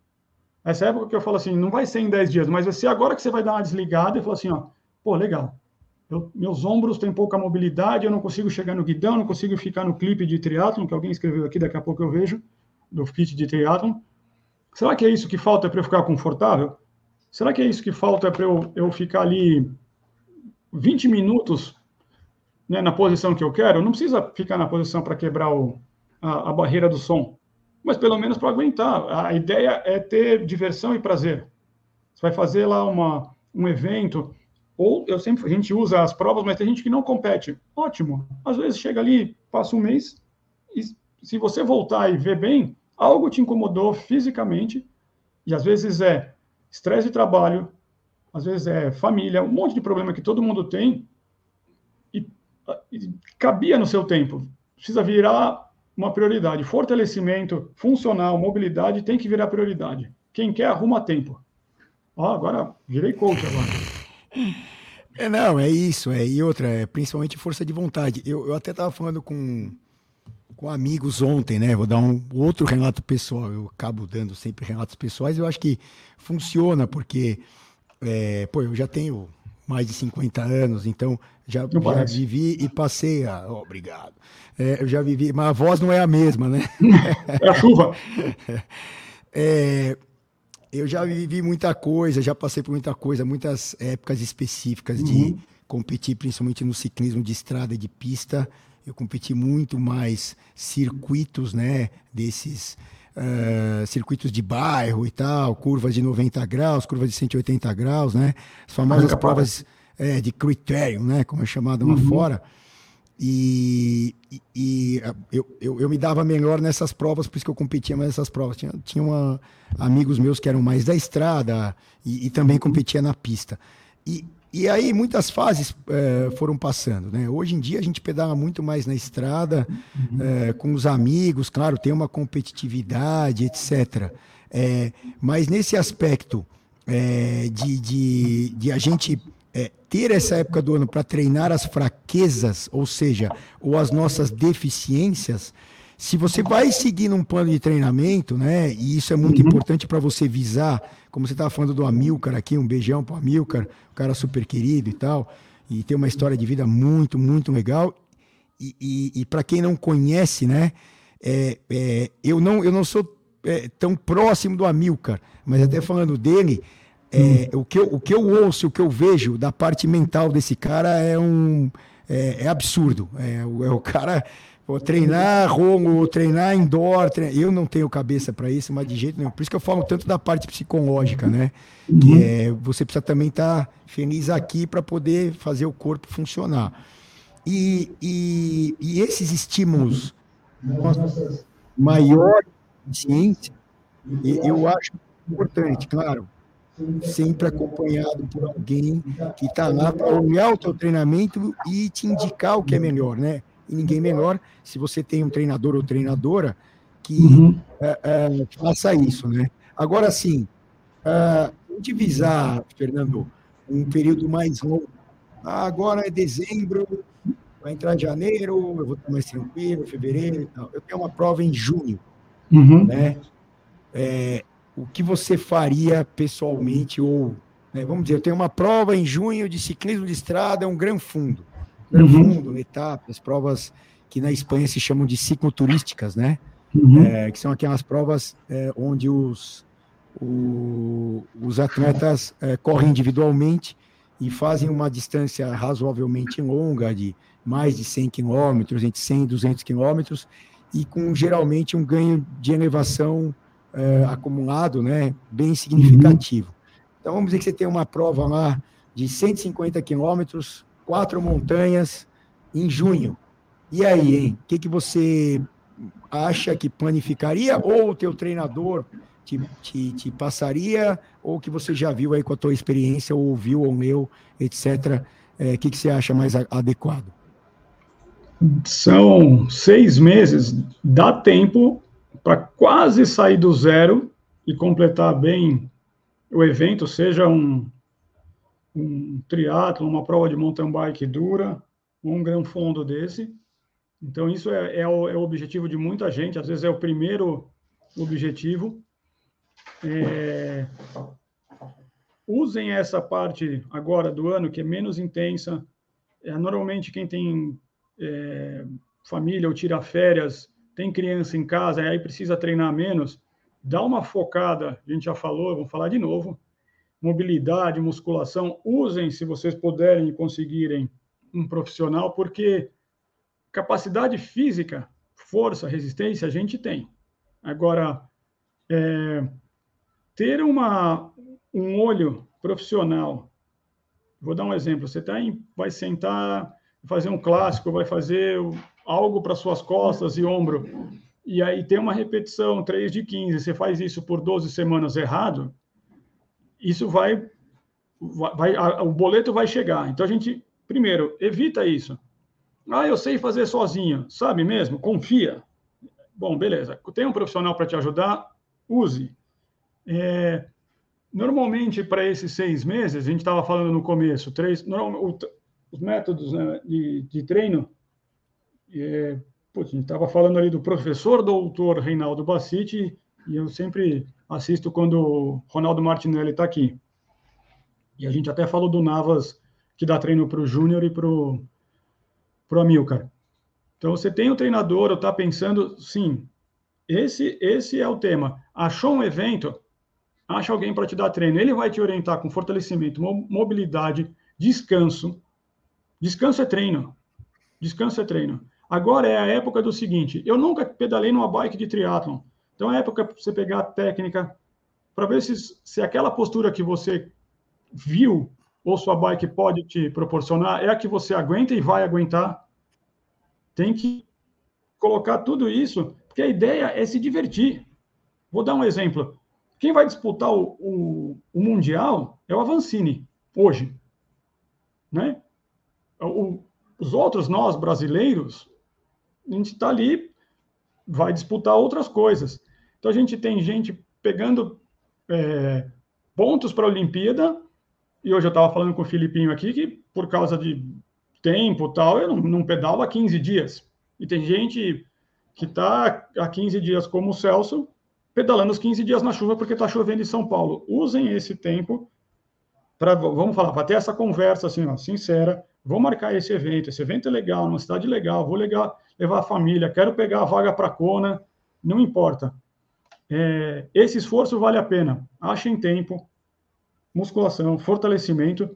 Essa época que eu falo assim, não vai ser em 10 dias, mas vai ser agora que você vai dar uma desligada e falar assim, ó, pô, legal. Eu, meus ombros têm pouca mobilidade, eu não consigo chegar no guidão, não consigo ficar no clipe de triatlon, que alguém escreveu aqui, daqui a pouco eu vejo, do kit de triatlon. Será que é isso que falta para eu ficar confortável? Será que é isso que falta para eu, eu ficar ali 20 minutos né, na posição que eu quero, não precisa ficar na posição para quebrar o, a, a, barreira do som, mas pelo menos para aguentar. A ideia é ter diversão e prazer. Você vai fazer lá uma, um evento, ou eu sempre a gente usa as provas, mas tem gente que não compete. Ótimo. Às vezes chega ali, passa um mês, e se você voltar e ver bem, algo te incomodou fisicamente, e às vezes é estresse de trabalho, às vezes é família, um monte de problema que todo mundo tem e, e cabia no seu tempo. Precisa virar uma prioridade. Fortalecimento funcional, mobilidade tem que virar prioridade. Quem quer arruma tempo. Ó, agora virei coach agora. É, não, é isso. É, e outra, é principalmente força de vontade. Eu, eu até estava falando com, com amigos ontem, né? Vou dar um outro relato pessoal. Eu acabo dando sempre relatos pessoais. Eu acho que funciona, porque é, pô, eu já tenho mais de 50 anos, então já, já vivi e passei a. Oh, obrigado. É, eu já vivi, mas a voz não é a mesma, né? <laughs> É a chuva. <laughs> É, eu já vivi muita coisa, já passei por muita coisa, muitas épocas específicas uhum. de competir, principalmente no ciclismo de estrada e de pista. Eu competi muito mais circuitos, né? Desses uh, circuitos de bairro e tal, curvas de 90 graus, curvas de 180 graus, né? As famosas provas é, de critério, né? Como é chamado lá uhum. fora. E, e, e eu, eu, eu, me dava melhor nessas provas, por isso que eu competia mais nessas provas. Tinha, tinha uma, amigos meus que eram mais da estrada e, e também competia na pista. E, e aí muitas fases é, foram passando, né? Hoje em dia a gente pedala muito mais na estrada, é, com os amigos, claro, tem uma competitividade, etc. É, mas nesse aspecto de, de, de, a gente ter essa época do ano para treinar as fraquezas, ou seja, ou as nossas deficiências, se você vai seguir um plano de treinamento, né? E isso é muito uhum. importante para você visar, como você estava falando do Amilcar aqui, um beijão para o Amilcar, um cara super querido e tal, e tem uma história de vida muito, muito legal. E, e, e para quem não conhece, né? É, é, eu, não, eu não sou é, tão próximo do Amilcar, mas até falando dele, é, hum. o, que eu, o que eu ouço, o que eu vejo da parte mental desse cara é um é, é absurdo. É, é o cara Vou treinar rongo, treinar indoor. Treinar... Eu não tenho cabeça para isso, mas de jeito nenhum. Por isso que eu falo tanto da parte psicológica, né? Uhum. Que é, você precisa também estar tá feliz aqui para poder fazer o corpo funcionar. E, e, e esses estímulos, maior ciência, eu acho importante, claro, sempre acompanhado por alguém que está lá para olhar o teu treinamento e te indicar o que é melhor, né? e ninguém melhor se você tem um treinador ou treinadora que uhum. é, é, faça isso, né? Agora, sim, uh, divisar, Fernando, um período mais longo. Ah, agora é dezembro, vai entrar janeiro, eu vou estar mais tranquilo, fevereiro e tal. Eu tenho uma prova em junho, uhum. né? É, o que você faria pessoalmente ou, né, vamos dizer, eu tenho uma prova em junho de ciclismo de estrada, é um gran fundo. Gran uhum. fundo, etapas, provas que na Espanha se chamam de cicloturísticas, né? Uhum. É, que são aquelas provas é, onde os, o, os atletas é, correm individualmente e fazem uma distância razoavelmente longa, de mais de 100 quilômetros, entre 100 e 200 quilômetros, e com geralmente um ganho de elevação é, acumulado, né, bem significativo. Uhum. Então vamos dizer que você tem uma prova lá de 150 quilômetros, quatro montanhas, em junho. E aí, hein? O que, que você acha que planificaria? Ou o teu treinador te, te, te, passaria? Ou que você já viu aí com a tua experiência, ou ouviu, ou leu, etc. O é, que, que você acha mais adequado? São seis meses, dá tempo para quase sair do zero e completar bem o evento, seja um, um triatlo, uma prova de mountain bike dura, um gran fundo desse. Então, isso é, é, o, é, o, objetivo de muita gente, às vezes é o primeiro objetivo. É... Usem essa parte agora do ano, que é menos intensa. É, normalmente, quem tem é, família ou tira férias, tem criança em casa, aí precisa treinar menos, dá uma focada, a gente já falou, vamos falar de novo, mobilidade, musculação, usem, se vocês puderem e conseguirem, um profissional, porque capacidade física, força, resistência, a gente tem. Agora, é, ter uma, um olho profissional, vou dar um exemplo, você tá em, vai sentar fazer um clássico, vai fazer algo para suas costas e ombro, e aí tem uma repetição, 3 de 15, você faz isso por 12 semanas errado, isso vai, vai a, o boleto vai chegar. Então a gente, primeiro, evita isso. Ah, eu sei fazer sozinho, sabe mesmo? Confia. Bom, beleza. Tem um profissional para te ajudar, use. É, normalmente, para esses seis meses, a gente estava falando no começo, três, normal, os métodos né, de, de, treino. É, putz, a gente estava falando ali do professor doutor Reinaldo Bassiti, e eu sempre assisto quando o Ronaldo Martinelli está aqui. E a gente até falou do Navas, que dá treino para o Júnior e para o Amilcar. Então, você tem o treinador, eu está pensando, sim, esse, esse é o tema. Achou um evento, acha alguém para te dar treino. Ele vai te orientar com fortalecimento, mobilidade, descanso, Descanso é treino. Descanso é treino. Agora é a época do seguinte: eu nunca pedalei numa bike de triatlon. Então é a época para você pegar a técnica para ver se, se aquela postura que você viu ou sua bike pode te proporcionar é a que você aguenta e vai aguentar. Tem que colocar tudo isso, porque a ideia é se divertir. Vou dar um exemplo. Quem vai disputar o, o, o Mundial é o Avancini, hoje. Né? o, os outros, nós brasileiros, a gente está ali, vai disputar outras coisas. Então a gente tem gente pegando é, pontos para a Olimpíada, e hoje eu estava falando com o Filipinho aqui que por causa de tempo tal, eu não, não pedalo há 15 dias. E tem gente que está há 15 dias, como o Celso, pedalando os 15 dias na chuva porque está chovendo em São Paulo. Usem esse tempo para, vamos falar, para ter essa conversa assim, ó, sincera, vou marcar esse evento, esse evento é legal, numa cidade legal, vou legal, levar a família, quero pegar a vaga para a Kona, não importa. É, esse esforço vale a pena. Achem tempo, musculação, fortalecimento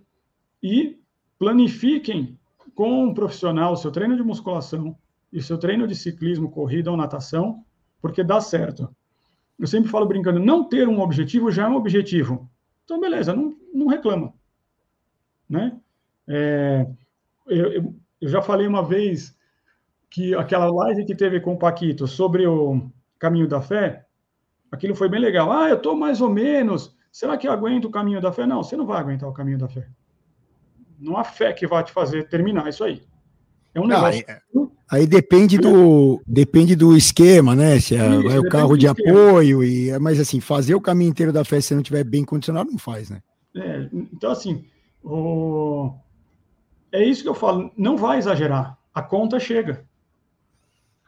e planifiquem com um profissional o seu treino de musculação e o seu treino de ciclismo, corrida ou natação, porque dá certo. Eu sempre falo brincando, não ter um objetivo já é um objetivo. Então, beleza, não, não reclama. Né? É, eu, eu, já falei uma vez que aquela live que teve com o Paquito sobre o caminho da fé, aquilo foi bem legal. Ah, eu estou mais ou menos. Será que eu aguento o caminho da fé? Não, você não vai aguentar o caminho da fé. Não há fé que vai te fazer terminar isso aí. É um negócio. Aí, aí depende do depende do esquema, né? Se é, isso, é o carro de apoio e mas assim fazer o caminho inteiro da fé se não tiver bem condicionado não faz, né? É, então assim, o é isso que eu falo, não vai exagerar. A conta chega.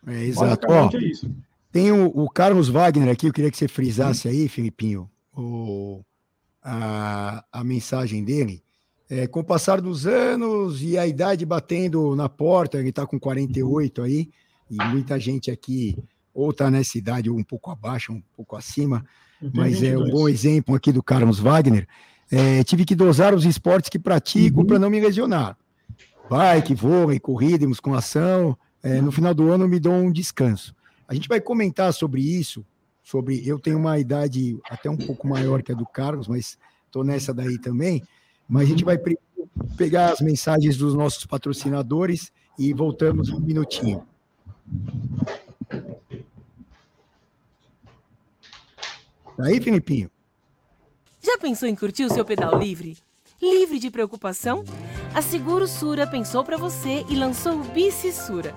É exato. Ó, é isso. Tem o, o, Carlos Wagner aqui, eu queria que você frisasse aí, Filipinho, o, a, a mensagem dele. É, com o passar dos anos e a idade batendo na porta, ele está com 48 aí, e muita gente aqui ou está nessa idade ou um pouco abaixo, um pouco acima, mas é um bom exemplo aqui do Carlos Wagner. É, tive que dosar os esportes que pratico uhum. para não me lesionar. Bike, vôlei, corrida, musculação. É, no final do ano me dou um descanso. A gente vai comentar sobre isso, sobre eu tenho uma idade até um pouco maior que a do Carlos, mas estou nessa daí também. Mas a gente vai pegar as mensagens dos nossos patrocinadores e voltamos um minutinho. Tá aí, Filipinho? Já pensou em curtir o seu pedal livre? Livre de preocupação? A Seguro Sura pensou para você e lançou o Bici Sura.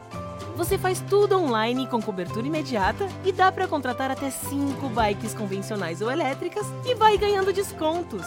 Você faz tudo online com cobertura imediata e dá para contratar até 5 bikes convencionais ou elétricas e vai ganhando descontos.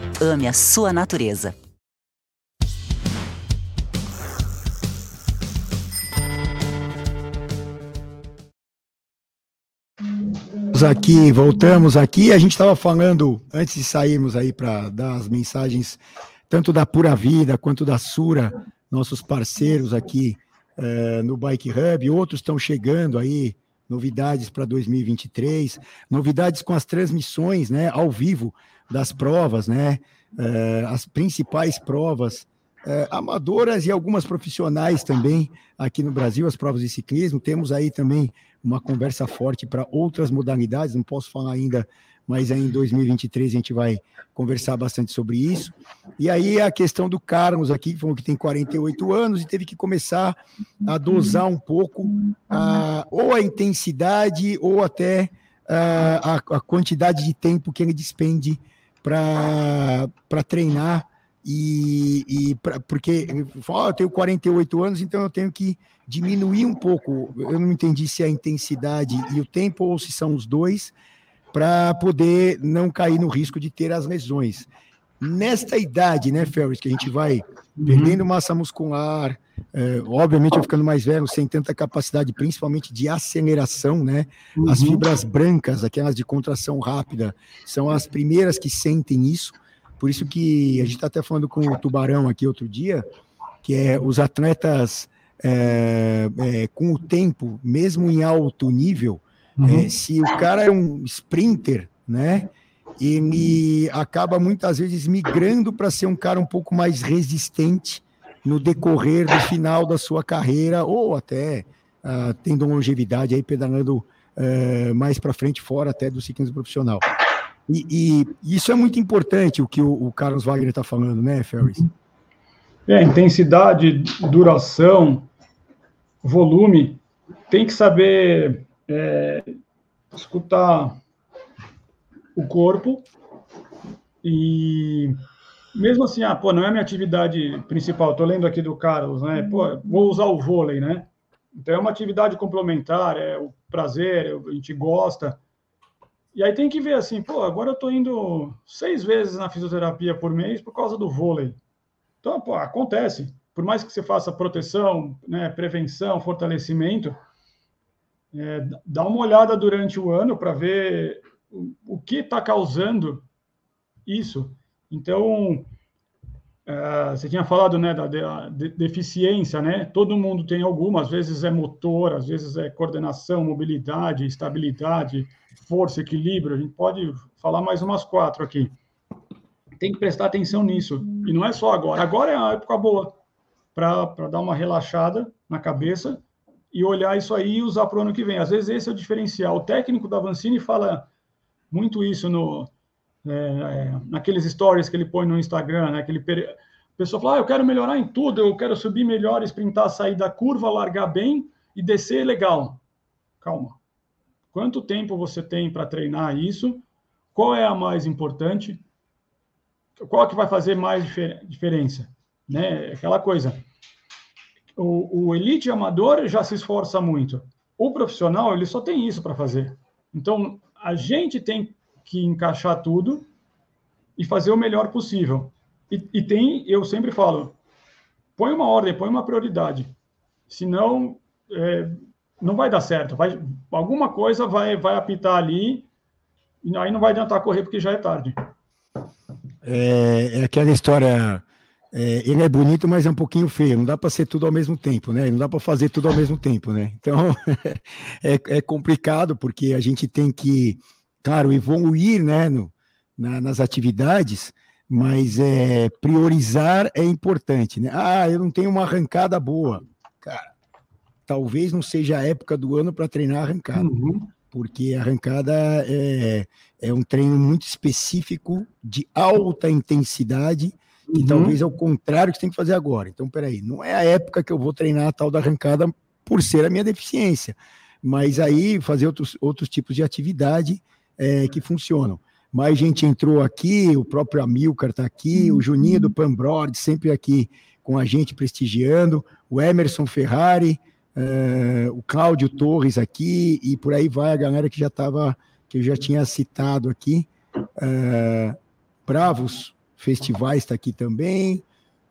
Ame a sua natureza. aqui, voltamos aqui. A gente estava falando antes de sairmos aí para dar as mensagens tanto da Pura Vida quanto da Sura, nossos parceiros aqui uh, no Bike Hub. Outros estão chegando aí novidades para 2023, novidades com as transmissões, né, ao vivo das provas, né, uh, as principais provas uh, amadoras e algumas profissionais também aqui no Brasil, as provas de ciclismo. Temos aí também uma conversa forte para outras modalidades, não posso falar ainda mas aí em 2023 a gente vai conversar bastante sobre isso. E aí a questão do Carlos aqui, que falou que tem 48 anos e teve que começar a dosar um pouco a, ou a intensidade ou até a, a quantidade de tempo que ele despende para treinar e, e pra, porque oh, eu tenho 48 anos, então eu tenho que diminuir um pouco. Eu não entendi se é a intensidade e o tempo ou se são os dois, para poder não cair no risco de ter as lesões. Nesta idade, né, Ferris, que a gente vai uhum. perdendo massa muscular, é, obviamente eu ficando mais velho, sem tanta capacidade, principalmente de aceleração, né? Uhum. As fibras brancas, aquelas de contração rápida, são as primeiras que sentem isso. Por isso que a gente está até falando com o Tubarão aqui outro dia, que é os atletas é, é, com o tempo, mesmo em alto nível, Uhum. É, se o cara é um sprinter, né? Ele acaba muitas vezes migrando para ser um cara um pouco mais resistente no decorrer do final da sua carreira, ou até uh, tendo longevidade aí, pedalando uh, mais para frente, fora até do ciclismo profissional. E, e, isso é muito importante, o que o, o Carlos Wagner está falando, né, Ferris? É, intensidade, duração, volume, tem que saber é, escutar o corpo e mesmo assim, ah, pô, não é minha atividade principal. Estou lendo aqui do Carlos, né? Pô, vou usar o vôlei, né? Então é uma atividade complementar, é o prazer, a gente gosta. E aí tem que ver assim, pô, agora eu estou indo seis vezes na fisioterapia por mês por causa do vôlei. Então, pô, acontece. Por mais que você faça proteção, né, prevenção, fortalecimento, é, dá uma olhada durante o ano para ver o, que está causando isso. Então, é, você tinha falado né, da, da de, deficiência, né? Todo mundo tem alguma, às vezes é motor, às vezes é coordenação, mobilidade, estabilidade, força, equilíbrio. A gente pode falar mais umas quatro aqui. Tem que prestar atenção nisso. E não é só agora. Agora é a época boa para dar uma relaxada na cabeça e olhar isso aí e usar para o ano que vem. Às vezes esse é o diferencial. O técnico da Vancini fala muito isso no, é, é, naqueles stories que ele põe no Instagram, né? Que ele, a pessoa fala, ah, eu quero melhorar em tudo, eu quero subir melhor, sprintar, sair da curva, largar bem e descer legal. Calma. Quanto tempo você tem para treinar isso? Qual é a mais importante? Qual que vai fazer mais difer diferença? Né? Aquela coisa. O, o elite amador já se esforça muito. O profissional, ele só tem isso para fazer. Então, a gente tem que encaixar tudo e fazer o melhor possível. E, e, tem, eu sempre falo, põe uma ordem, põe uma prioridade. Senão, é, não vai dar certo. Vai, alguma coisa vai, vai apitar ali, e aí não vai adiantar correr porque já é tarde. É, é aquela história. É, ele é bonito, mas é um pouquinho feio. Não dá para ser tudo ao mesmo tempo, né? Não dá para fazer tudo ao mesmo tempo, né? Então <laughs> é, é complicado porque a gente tem que claro, evoluir né, no, na, nas atividades, mas é, priorizar é importante. Né? Ah, eu não tenho uma arrancada boa. Cara, talvez não seja a época do ano para treinar arrancada, uhum. porque arrancada é, é um treino muito específico, de alta intensidade, uhum. talvez é o contrário que você tem que fazer agora. Então, peraí, não é a época que eu vou treinar a tal da arrancada por ser a minha deficiência, mas aí fazer outros, outros tipos de atividade é, que funcionam. Mais gente entrou aqui, o próprio Amilcar está aqui, o Juninho do Pambrod sempre aqui com a gente prestigiando, o Emerson Ferrari, é, o Cláudio Torres aqui, e por aí vai a galera que já estava, que eu já tinha citado aqui. É, Bravos Festivais está aqui também,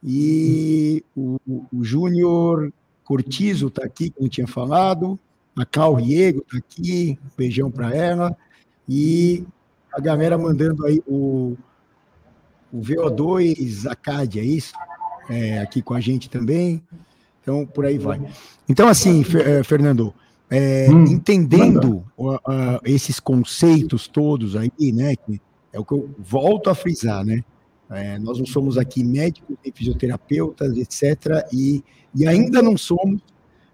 e o, o Júnior Cortizo está aqui, que eu tinha falado, a Cal Riego está aqui, beijão para ela. E a galera mandando aí o, o VO2 Acad, é isso? É, aqui com a gente também. Então, por aí vai. Então, assim, é, Fernando, é, hum, entendendo uh, uh, esses conceitos todos aí, né? Que é o que eu volto a frisar, né? É, nós não somos aqui médicos, nem fisioterapeutas, etc. E, e ainda não somos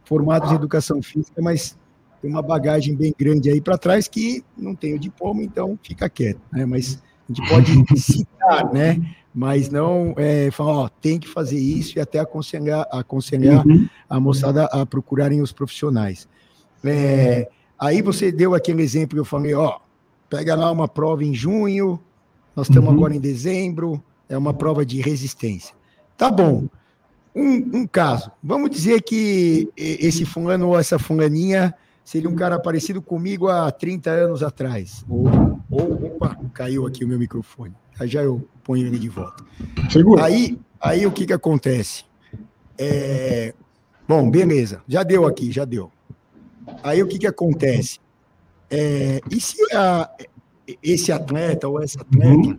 formados em educação física, mas tem uma bagagem bem grande aí para trás que não tem o diploma, então fica quieto, né? Mas a gente pode <laughs> citar, né? Mas não é, falar, ó, tem que fazer isso e até aconselhar, aconselhar uhum. a moçada a procurarem os profissionais. É, aí você deu aquele exemplo que eu falei, ó, pega lá uma prova em junho, nós estamos uhum. agora em dezembro, é uma prova de resistência. Tá bom. Um, um caso, vamos dizer que esse fulano ou essa fulaninha seria um cara parecido comigo há 30 anos atrás. Ou, ou opa, caiu aqui o meu microfone. Aí já eu ponho ele de volta. Segura. Aí, aí o que que acontece? É, bom, beleza, já deu aqui, já deu. Aí o que que acontece? É, e se a, esse atleta ou essa atleta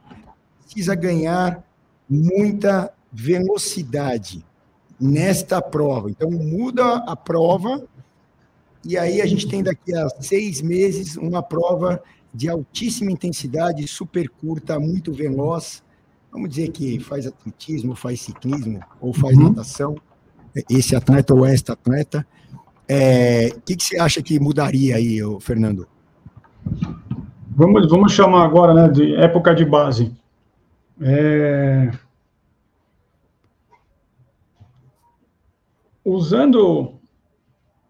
precisa ganhar muita velocidade nesta prova? Então muda a prova e aí a gente tem daqui a seis meses uma prova de altíssima intensidade, super curta, muito veloz. Vamos dizer que faz atletismo, faz ciclismo ou faz uhum. natação. Esse atleta ou esta atleta. O é, que, que você acha que mudaria aí, Fernando? Vamos, vamos chamar agora né, de época de base. É... Usando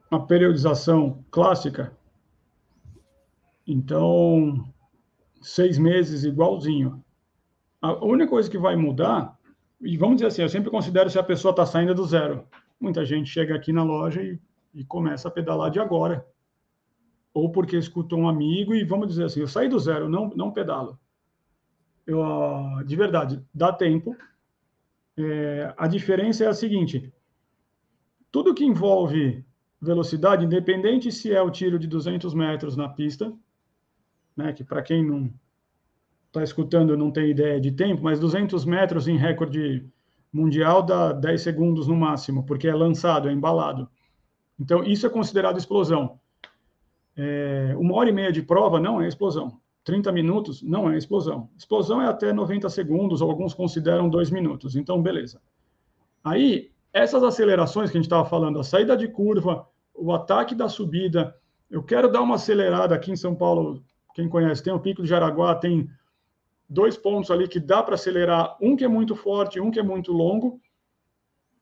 uma periodização clássica. Então, seis meses igualzinho. A única coisa que vai mudar, e vamos dizer assim, eu sempre considero se a pessoa está saindo do zero. Muita gente chega aqui na loja e, e começa a pedalar de agora. Ou porque escutou um amigo e vamos dizer assim, eu saí do zero, não, não pedalo. Eu, de verdade, dá tempo. É, a diferença é a seguinte: tudo que envolve velocidade, independente se é o tiro de 200 metros na pista, né, que para quem não está escutando não tem ideia de tempo, mas 200 metros em recorde mundial dá 10 segundos no máximo, porque é lançado, é embalado. Então, isso é considerado explosão. É, uma hora e meia de prova não é explosão. 30 minutos não é explosão. Explosão é até 90 segundos, ou alguns consideram dois minutos. Então, beleza. Aí, essas acelerações que a gente estava falando, a saída de curva, o ataque da subida, eu quero dar uma acelerada aqui em São Paulo. Quem conhece, tem o Pico de Jaraguá, tem dois pontos ali que dá para acelerar, um que é muito forte, um que é muito longo.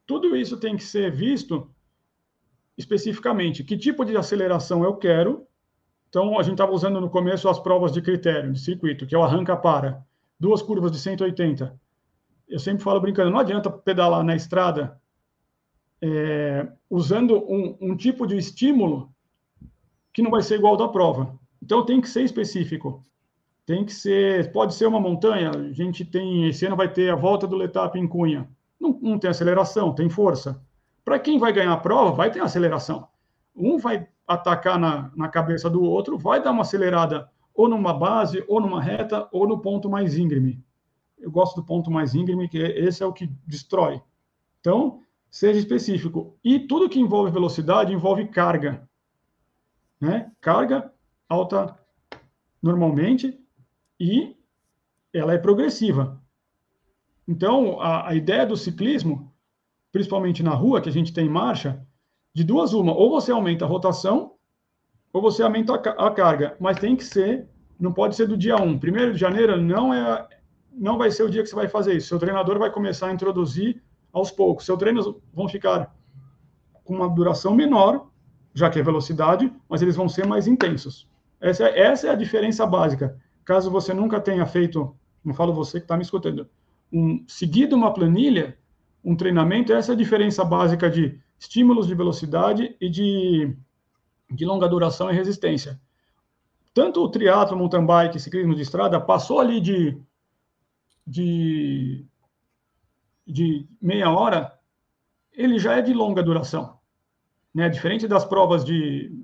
Tudo isso tem que ser visto especificamente. Que tipo de aceleração eu quero? Então, a gente estava usando no começo as provas de critério, de circuito, que é o arranca-para. Duas curvas de 180. Eu sempre falo brincando, não adianta pedalar na estrada é, usando um, um tipo de estímulo que não vai ser igual da prova. Então, tem que ser específico. Tem que ser, pode ser uma montanha. A gente tem, esse ano vai ter a volta do Letap em Cunha. Não, não tem aceleração, tem força. Para quem vai ganhar a prova, vai ter aceleração. Um vai atacar na, na cabeça do outro, vai dar uma acelerada ou numa base, ou numa reta, ou no ponto mais íngreme. Eu gosto do ponto mais íngreme, que esse é o que destrói. Então, seja específico. E tudo que envolve velocidade envolve carga. Né? Carga alta normalmente e ela é progressiva. Então, a, a ideia do ciclismo, principalmente na rua, que a gente tem marcha, de duas uma, ou você aumenta a rotação, ou você aumenta a, carga, mas tem que ser, não pode ser do dia 1. Primeiro de janeiro não é não vai ser o dia que você vai fazer isso. Seu treinador vai começar a introduzir aos poucos. Seus treinos vão ficar com uma duração menor, já que é velocidade, mas eles vão ser mais intensos. Essa, é, essa é a diferença básica caso você nunca tenha feito, não falo você que está me escutando, um, seguido uma planilha, um treinamento, essa é a diferença básica de estímulos de velocidade e de, de longa duração e resistência. Tanto o triatlo, mountain bike, ciclismo de estrada, passou ali de, de, de meia hora, ele já é de longa duração. Né? Diferente das provas de,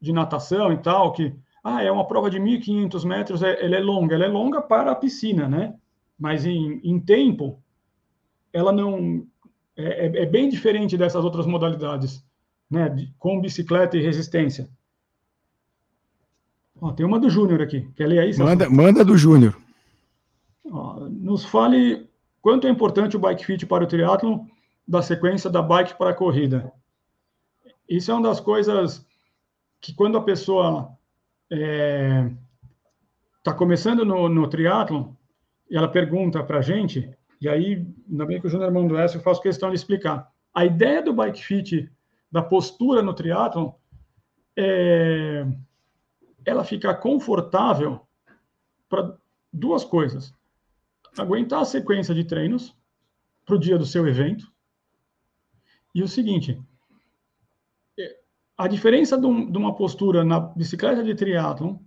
de natação e tal, que ah, é uma prova de 1.500 metros, é, ela é longa. Ela é longa para a piscina, né? Mas em, em tempo, ela não... É, é, é, bem diferente dessas outras modalidades, né? De, com bicicleta e resistência. Ó, tem uma do Júnior aqui. Quer ler aí? Manda, manda do Júnior. Nos fale quanto é importante o bike fit para o triatlon da sequência da bike para a corrida. Isso é uma das coisas que quando a pessoa está é, tá começando no, no triatlon, ela pergunta para a gente, e aí, ainda bem que o Júnior mandou essa, eu faço questão de explicar. A ideia do bike fit, da postura no triatlon, é ela ficar confortável para duas coisas. Aguentar a sequência de treinos para o dia do seu evento. E o seguinte, a diferença de, um, uma postura na bicicleta de triatlon,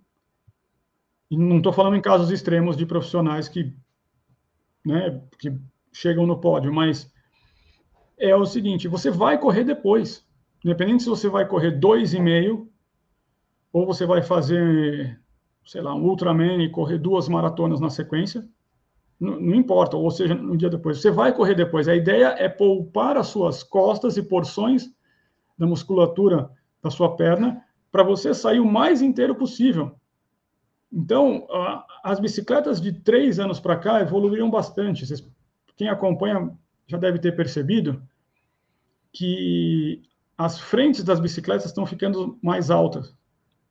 e não estou falando em casos extremos de profissionais que, né, que chegam no pódio, mas é o seguinte: você vai correr depois, independente se você vai correr dois e meio ou você vai fazer, sei lá, um Ultraman e correr duas maratonas na sequência, não, não importa, ou seja, no dia depois, você vai correr depois. A ideia é poupar as suas costas e porções da musculatura da sua perna para você sair o mais inteiro possível. Então, as bicicletas de três anos para cá evoluíram bastante. quem acompanha já deve ter percebido que as frentes das bicicletas estão ficando mais altas.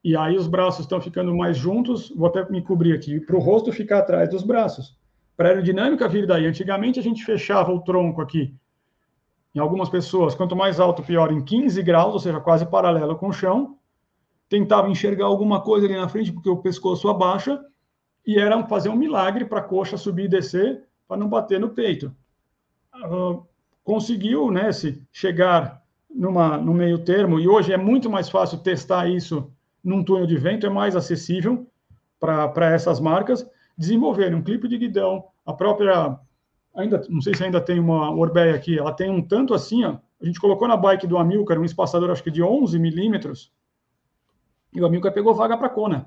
E aí os braços estão ficando mais juntos. Vou até me cobrir aqui, para o rosto ficar atrás dos braços. Para a aerodinâmica vir daí. Antigamente a gente fechava o tronco aqui em algumas pessoas, quanto mais alto, pior, em 15 graus, ou seja, quase paralelo com o chão. Tentava enxergar alguma coisa ali na frente, porque o pescoço abaixa, e era fazer um milagre para a coxa subir e descer, para não bater no peito. Uh, conseguiu né, se chegar numa, no meio termo, e hoje é muito mais fácil testar isso num túnel de vento, é mais acessível para essas marcas, desenvolverem um clipe de guidão, a própria ainda não sei se ainda tem uma Orbeia aqui, ela tem um tanto assim, ó, a gente colocou na bike do Amilcar um espaçador, acho que de 11 milímetros, e o Amilcar pegou vaga para Kona.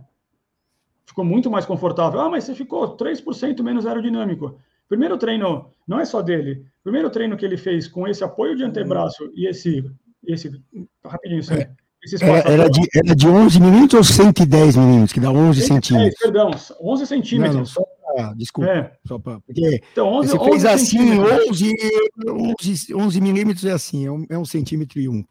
Ficou muito mais confortável. Ah, mas você ficou 3% menos aerodinâmico. Primeiro treino, não é só dele, primeiro treino que ele fez com esse apoio de antebraço e esse, esse rapidinho, isso aí. Era, era, de, era de 11 milímetros ou 110 milímetros, que dá 11 centímetros? Perdão, 11 centímetros. Não, não, só pra, desculpa. É. Só pra, porque então, 11, você 11 fez assim, 11, 11, 11 milímetros é assim, é um, é um centímetro e um.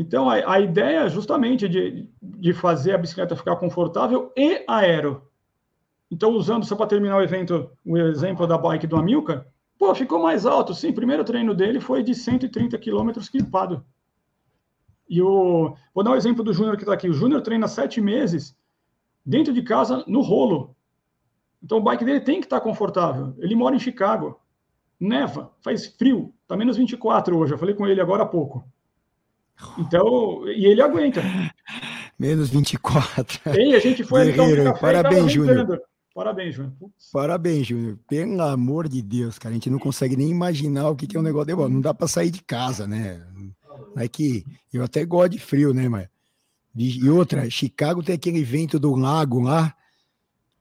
Então, a, a ideia é justamente de, de fazer a bicicleta ficar confortável e aero. Então, usando, só para terminar o evento, o exemplo da bike do Amilcar, pô, ficou mais alto, sim. O primeiro treino dele foi de 130 quilômetros clipado. E o, vou dar um exemplo do Júnior que está aqui. O Júnior treina sete meses dentro de casa, no rolo. Então o bike dele tem que estar tá confortável. Ele mora em Chicago. Neva, faz frio. Está menos 24 hoje. Eu falei com ele agora há pouco. Então, e ele aguenta. Menos 24. E a gente foi Guerreiro, então, Parabéns, Júnior. Parabéns, Júnior. Parabéns, Júnior. Pelo amor de Deus, cara. A gente não consegue nem imaginar o que é um negócio de Não dá para sair de casa, né? É que eu até gosto de frio, né, mas. E outra, Chicago tem aquele vento do lago lá.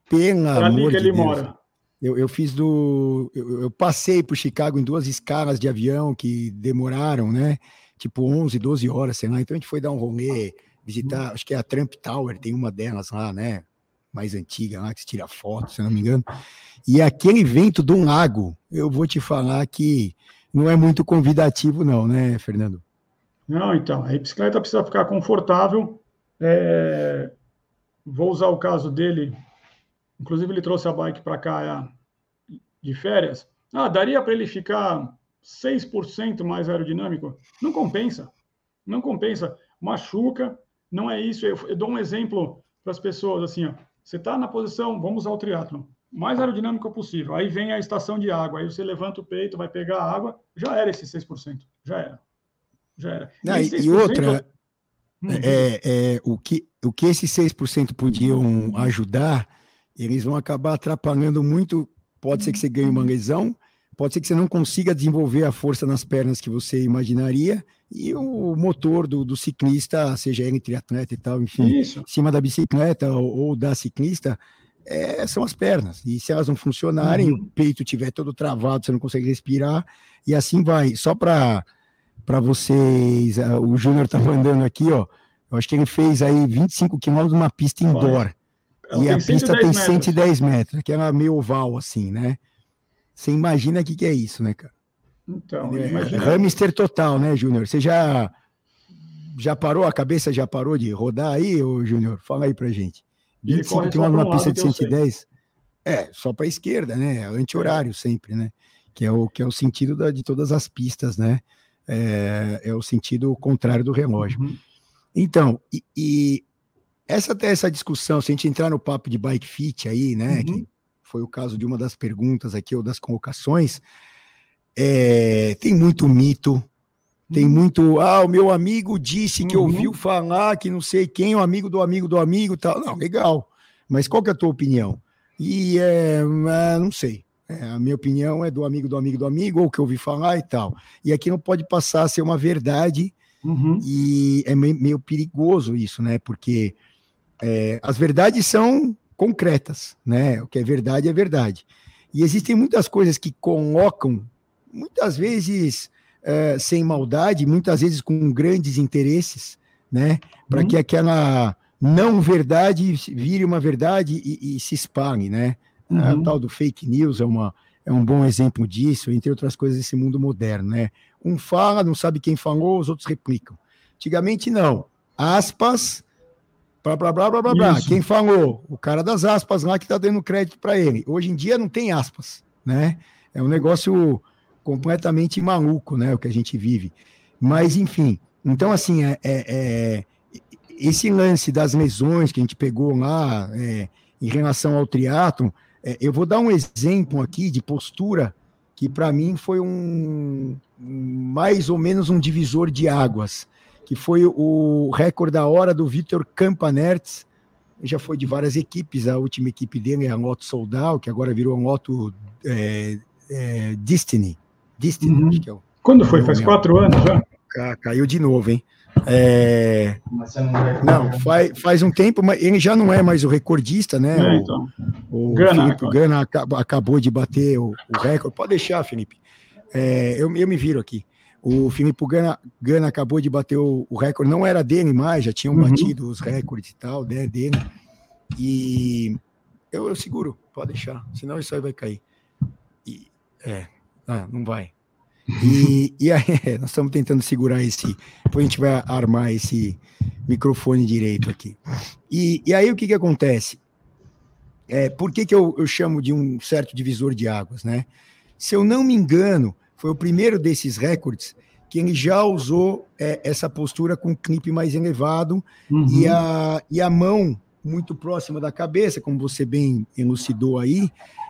Pelo amor de Deus. Mora. Eu, eu fiz do. Eu, eu passei por Chicago em duas escalas de avião que demoraram, né? Tipo 11, 12 horas, sei lá. Então a gente foi dar um rolê, visitar, acho que é a Trump Tower, tem uma delas lá, né? Mais antiga lá, que se tira foto, se não me engano. E aquele vento do lago, eu vou te falar que não é muito convidativo, não, né, Fernando? Não, então, a bicicleta precisa ficar confortável. É... Vou usar o caso dele. Inclusive, ele trouxe a bike para cá de férias. Ah, daria para ele ficar 6% mais aerodinâmico? Não compensa. Não compensa. Machuca. Não é isso. Eu, eu dou um exemplo para as pessoas assim: ó, você está na posição, vamos usar o triatlo, mais aerodinâmico possível. Aí vem a estação de água. Aí você levanta o peito, vai pegar a água. Já era esse 6%. Já era já era. Não, e, e outra, hum, é, é, o, que, o que esses 6% podiam ajudar, eles vão acabar atrapalhando muito. Pode ser que você ganhe uma lesão, pode ser que você não consiga desenvolver a força nas pernas que você imaginaria, e o motor do, do ciclista, seja ele triatleta e tal, enfim, Isso. em cima da bicicleta ou, ou da ciclista, é, são as pernas. E se elas não funcionarem, uhum. o peito tiver todo travado, você não consegue respirar, e assim vai. Só para para vocês. Uh, o Júnior tá mandando aqui, ó. Eu acho que ele fez aí 25 quilômetros numa pista indoor. e a pista tem 110 metros, metros que é meio oval, assim, né? Você imagina o que, que é isso, né, cara? Então, é, imagina... Hamster total, né, Júnior? Você já já parou, a cabeça já parou de rodar aí, ô Júnior? Fala aí pra gente. 25 km numa pista de 110. É, só para a esquerda, né? Anti-horário sempre, né? Que é o que é o sentido da, de todas as pistas, né? é, é o sentido contrário do relógio. Uhum. Então, e, e, essa até essa discussão, se a gente entrar no papo de bike fit aí, né, uhum. que foi o caso de uma das perguntas aqui ou das colocações, é, tem muito mito, tem uhum. muito, ah, o meu amigo disse que uhum. ouviu falar que não sei quem, o amigo do amigo do amigo, tal. Não, legal. Mas qual que é a tua opinião? E é, não sei. É, a minha opinião é do amigo do amigo do amigo, ou que eu ouvi falar e tal. E aqui não pode passar a ser uma verdade, uhum. e é meio, meio, perigoso isso, né? Porque é, as verdades são concretas, né? O que é verdade é verdade. E existem muitas coisas que colocam, muitas vezes é, sem maldade, muitas vezes com grandes interesses, né? Para uhum. que aquela não verdade vire uma verdade e, e se espalhe, né? Uhum. O tal do fake news é, uma, é um bom exemplo disso, entre outras coisas, desse mundo moderno, né? Um fala, não sabe quem falou, os outros replicam. Antigamente, não. Aspas, blá, blá, blá, blá, blá, blá. Quem falou? O cara das aspas lá que está dando crédito para ele. Hoje em dia não tem aspas, né? É um negócio completamente maluco, né? O que a gente vive. Mas, enfim, então, assim, é, é, é esse lance das lesões que a gente pegou lá é, em relação ao triatlon, é, eu vou dar um exemplo aqui de postura que para mim foi um mais ou menos um divisor de águas, que foi o recorde da hora do Vitor Campanertz, já foi de várias equipes, a última equipe dele é a Loto Soldal, que agora virou a Loto é, é, Destiny. Destiny, uhum. acho que é o, Quando foi? Faz quatro anos já? Caiu de novo, hein? É... Não, faz, faz um tempo, mas ele já não é mais o recordista, né? É, então. O, o Gana, Felipe Gana acabou de bater o, o recorde. Pode deixar, Felipe. É, eu, eu me viro aqui. O Felipe Gana, Gana acabou de bater o, o, recorde, não era dele mais, já tinham uhum. batido os recordes e tal, né, dele. E eu, eu seguro, pode deixar, senão isso aí vai cair. E, é, ah, não vai. E, e aí, <laughs> nós estamos tentando segurar esse. Depois a gente vai armar esse microfone direito aqui. E, e aí o que, que acontece? É, por que, que eu, eu chamo de um certo divisor de águas, né? Se eu não me engano, foi o primeiro desses recordes que ele já usou é, essa postura com o clipe mais elevado uhum. e, a, e a mão muito próxima da cabeça, como você bem elucidou aí,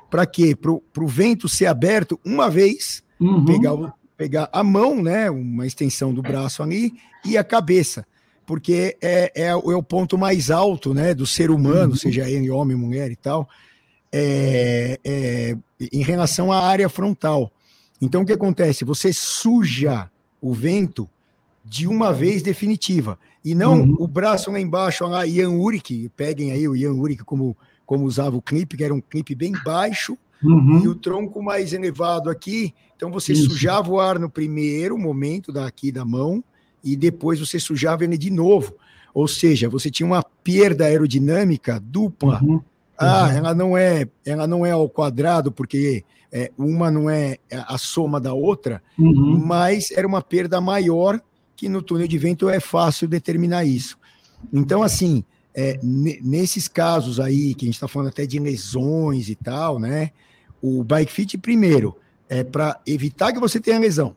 para quê? Para o vento ser aberto uma vez uhum. pegar, o, pegar a mão, né, uma extensão do braço ali, e a cabeça, porque é, é, é o ponto mais alto né, do ser humano, uhum. seja ele homem, mulher e tal, é, é, em relação à área frontal. Então, o que acontece? Você suja o vento de uma vez definitiva. E não uhum. o braço lá embaixo, lá, Ian Uric, peguem aí o Ian Uric como, como usava o clipe, que era um clipe bem baixo, uhum. e o tronco mais elevado aqui. Então você Isso. sujava o ar no primeiro momento daqui da mão e depois você sujava ele de novo. Ou seja, você tinha uma perda aerodinâmica dupla. Uhum. Ah, ela não é, ela não é ao quadrado porque é, uma não é a soma da outra, uhum. mas era uma perda maior que no túnel de vento é fácil determinar isso. Então, assim, é, nesses casos aí que a gente está falando até de lesões e tal, né? o bike fit primeiro é para evitar que você tenha lesão.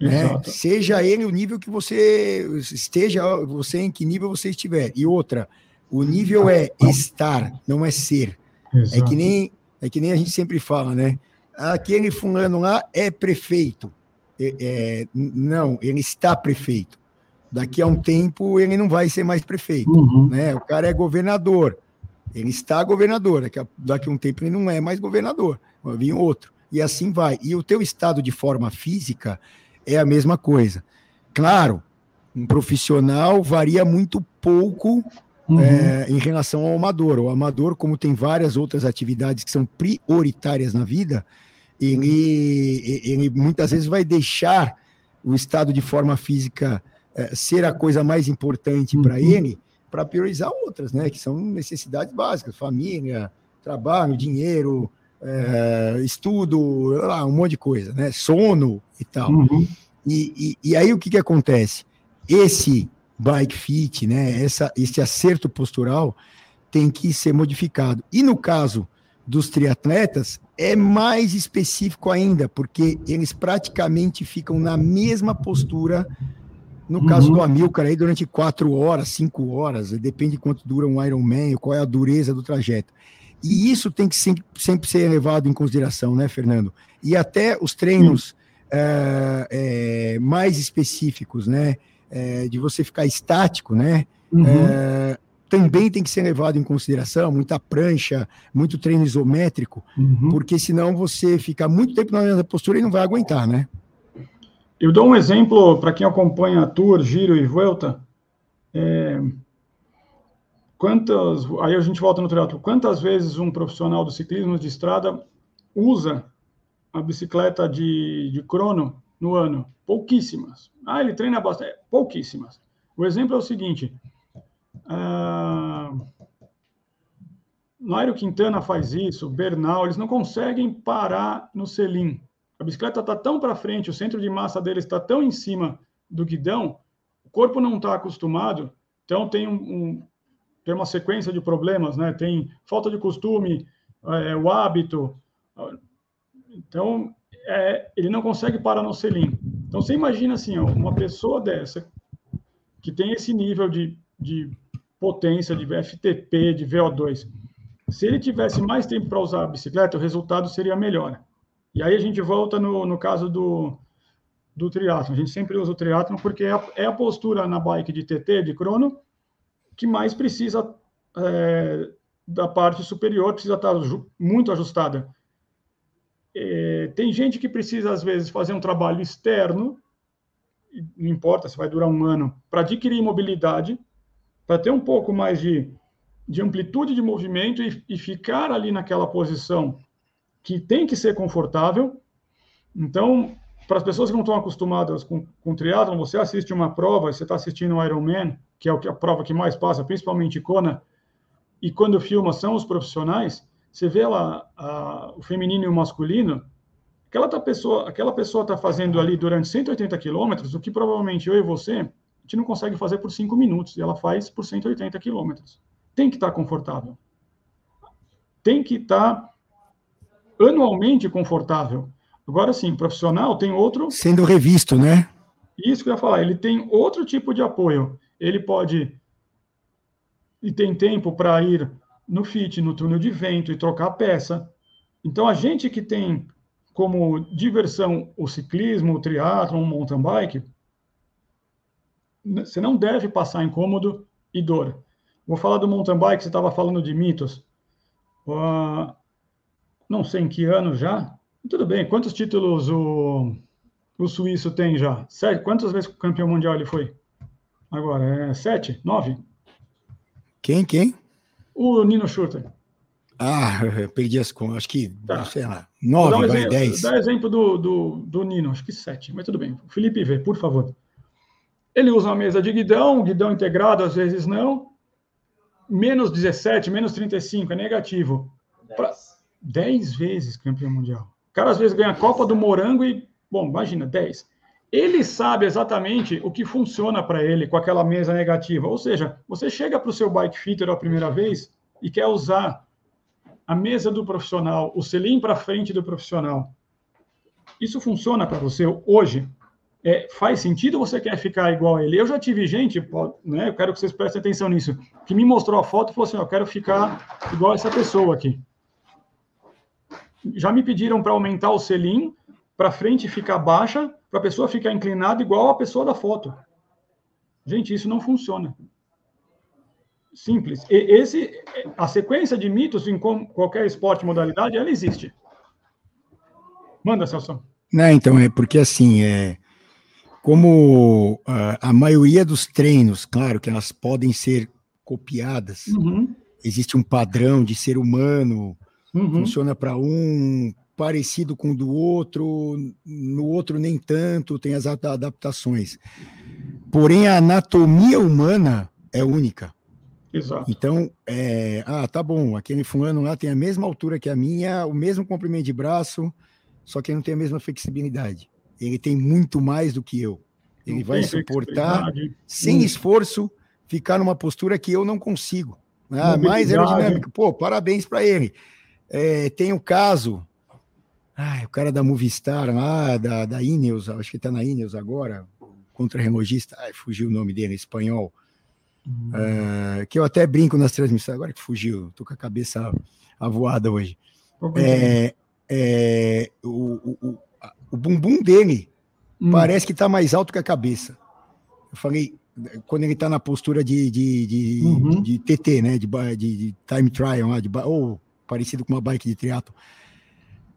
Né? Seja ele o nível que você esteja, você em que nível você estiver. E outra, o nível é estar, não é ser. Exato. É que nem é que nem a gente sempre fala, né? Aquele fulano lá é prefeito. É, é, não, ele está prefeito. Daqui a um tempo ele não vai ser mais prefeito, uhum. né? O cara é governador. Ele está governador. Daqui a, daqui a um tempo ele não é mais governador vai vir outro, e assim vai. E o teu estado de forma física é a mesma coisa. Claro, um profissional varia muito pouco uhum. é, em relação ao amador. O amador, como tem várias outras atividades que são prioritárias na vida, ele, ele muitas vezes vai deixar o estado de forma física é, ser a coisa mais importante uhum. para ele, para priorizar outras, né? Que são necessidades básicas, família, trabalho, dinheiro, é, estudo, um monte de coisa, né? Sono e tal. Uhum. E, e, e, aí o que, que acontece? Esse bike fit, né? Essa, esse acerto postural tem que ser modificado. E no caso dos triatletas, é mais específico ainda, porque eles praticamente ficam na mesma postura no uhum. caso do Amilcar aí durante quatro horas, cinco horas, depende de quanto dura um Ironman, qual é a dureza do trajeto. E isso tem que sempre, sempre ser levado em consideração, né, Fernando? E até os treinos é, é, mais específicos, né, é, de você ficar estático, né, uhum. Também tem que ser levado em consideração, muita prancha, muito treino isométrico, uhum. porque senão você fica muito tempo na mesma postura e não vai aguentar, né? Eu dou um exemplo para quem acompanha a Tour, Giro e Vuelta. É, quantas, aí a gente volta no triatlo, quantas vezes um profissional do ciclismo de estrada usa a bicicleta de, de crono no ano? Pouquíssimas. Ah, ele treina bastante, pouquíssimas. O exemplo é o seguinte, uh, Nairo Quintana faz isso, Bernal, eles não conseguem parar no selim. A bicicleta está tão para frente, o centro de massa deles está tão em cima do guidão, o corpo não está acostumado, então tem um, um tem uma sequência de problemas, né? Tem falta de costume, é, o hábito. Então, é, ele não consegue parar no selim. Então, você imagina assim, ó, uma pessoa dessa, que tem esse nível de, de potência, de FTP, de VO2, se ele tivesse mais tempo para usar a bicicleta, o resultado seria melhor. E aí a gente volta no, no caso do, do triatlo. A gente sempre usa o triatlo porque é a, é a postura na bike de TT, de crono, que mais precisa é, da parte superior, precisa estar muito ajustada. É, tem gente que precisa, às vezes, fazer um trabalho externo não importa se vai durar um ano, para adquirir mobilidade, para ter um pouco mais de, de amplitude de movimento e, e ficar ali naquela posição que tem que ser confortável. Então, para as pessoas que não estão acostumadas com, com triatlon, você assiste uma prova, você está assistindo o Ironman, que é a prova que mais passa, principalmente Kona, e quando filma são os profissionais, você vê lá a, o feminino e o masculino, aquela tá pessoa, aquela pessoa está fazendo ali durante 180 quilômetros, o que provavelmente eu e você, a gente não consegue fazer por 5 minutos, e ela faz por 180 quilômetros. Tem que estar tá confortável. Tem que estar tá anualmente confortável. Agora sim, profissional tem outro. Sendo revisto, né? Isso que eu ia falar, ele tem outro tipo de apoio. Ele pode. E tem tempo para ir no FIT, no túnel de vento e trocar peça. Então, a gente que tem como diversão o ciclismo, o triatlo, o mountain bike, você não deve passar incômodo e dor. Vou falar do mountain bike, você estava falando de mitos. Uh, não sei em que ano já. Tudo bem, quantos títulos o, o suíço tem já? Sete? Quantas vezes campeão mundial ele foi? Agora, é sete? Nove? Quem, quem? O Nino Schurter. Ah, <laughs> perdi as contas. Acho que, tá. sei lá, nove, um vai, exemplo, dez. Dá exemplo do, do, do Nino, acho que sete, mas tudo bem. Felipe V, por favor. Ele usa uma mesa de guidão, guidão integrado, às vezes não. Menos 17, menos 35, é negativo. 10, pra... 10 vezes campeão mundial. O cara às vezes ganha a Copa do Morango e, bom, imagina, 10. Ele sabe exatamente o que funciona para ele com aquela mesa negativa. Ou seja, você chega para o seu bike fitter a primeira vez e quer usar a mesa do profissional, o selim para frente do profissional. Isso funciona para você hoje? É, faz sentido você quer ficar igual a ele? Eu já tive gente, né, eu quero que vocês prestem atenção nisso, que me mostrou a foto e falou assim: eu quero ficar igual a essa pessoa aqui. Já me pediram para aumentar o selim para frente ficar baixa, para a pessoa ficar inclinada igual a pessoa da foto. Gente, isso não funciona. Simples. E esse, a sequência de mitos em qualquer esporte, modalidade, ela existe. Manda, Celso. Não, então, é porque assim, é, como a, a maioria dos treinos, claro que elas podem ser copiadas, uhum. existe um padrão de ser humano, uhum. funciona para um, parecido com o do outro, no outro nem tanto, tem as adaptações. Porém, a anatomia humana é única. Exato. Então, é, ah, tá bom, aquele fulano lá tem a mesma altura que a minha, o mesmo comprimento de braço, só que não tem a mesma flexibilidade. Ele tem muito mais do que eu. Ele não vai suportar, sem hum. esforço, ficar numa postura que eu não consigo. Ah, mais aerodinâmica. Pô, parabéns para ele. É, tem o caso, ah, o cara da Movistar lá, da, da Ineos, acho que está na Ineos agora, contra-relogista, ai, fugiu o nome dele, espanhol. Uh, que eu até brinco nas transmissões, agora que fugiu, tô com a cabeça avoada hoje. É, é, o, o, o, bumbum dele hum. parece que está mais alto que a cabeça. Eu falei, quando ele está na postura de, de, de, uhum. de, TT, né? De, de, time trial, ou parecido com uma bike de triatlo.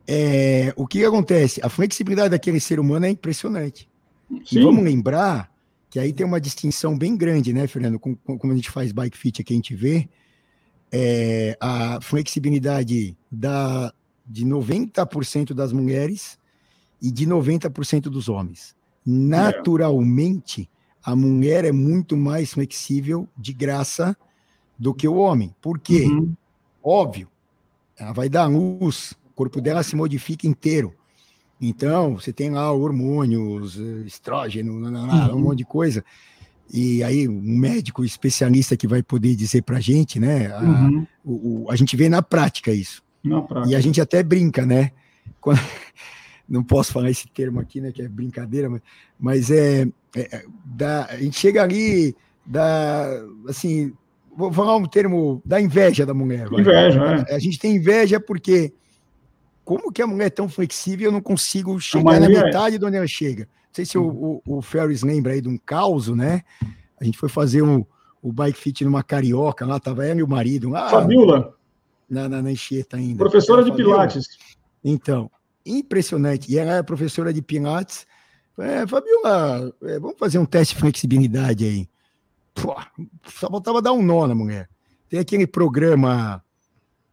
É, o que acontece? A flexibilidade daquele ser humano é impressionante. Sim. E vamos lembrar que aí tem uma distinção bem grande, né, Fernando? Como, como a gente faz bike fit aqui, a gente vê é, a flexibilidade da, de 90% das mulheres e de 90% dos homens. Naturalmente, a mulher é muito mais flexível de graça do que o homem. Por quê? Uhum. Óbvio, ela vai dar luz, o corpo dela se modifica inteiro. Então, você tem lá hormônios, estrógeno, uhum. um monte de coisa. E aí, um médico especialista que vai poder dizer para a gente, né? A, uhum. o, o, a gente vê na prática isso. Na prática. E a gente até brinca, né? Quando, não posso falar esse termo aqui, né? Que é brincadeira, mas, mas é, é, é da, a gente chega ali, da, assim, vou falar um termo da inveja da mulher. Inveja, vai. é. A gente tem inveja porque como que a mulher é tão flexível eu não consigo chegar na é. metade é. de onde ela chega? Não sei se o, o, o Ferris lembra aí de um caos, né? A gente foi fazer um, o bike fit numa carioca, lá tava ela e o marido. Lá, Fabiola. Na, na, na enxeta ainda. Professora de Pilates. Então, impressionante. E ela é professora de Pilates, É, Fabiola, é, vamos fazer um teste de flexibilidade aí. Pô, só faltava dar um nó na mulher. Tem aquele programa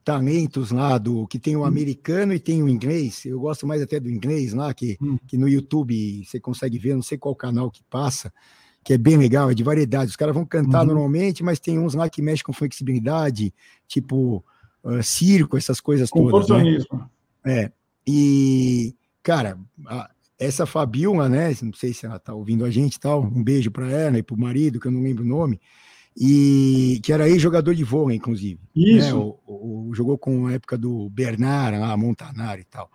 Talentos lá, do, que tem o hum. americano e tem o inglês. Eu gosto mais até do inglês lá, que, hum. que no YouTube você consegue ver, não sei qual canal que passa, que é bem legal, é de variedade. Os caras vão cantar uhum. normalmente, mas tem uns lá que mexem com flexibilidade, tipo uh, circo, essas coisas todas. Né? É. E, cara, a, essa Fabiola, né? Não sei se ela tá ouvindo a gente tal. Um beijo para ela e para o marido, que eu não lembro o nome. E que era aí jogador de vôlei, inclusive. Né, Isso. Né? O, o, o, jogou com a época do Bernard, lá, Montanari e tal.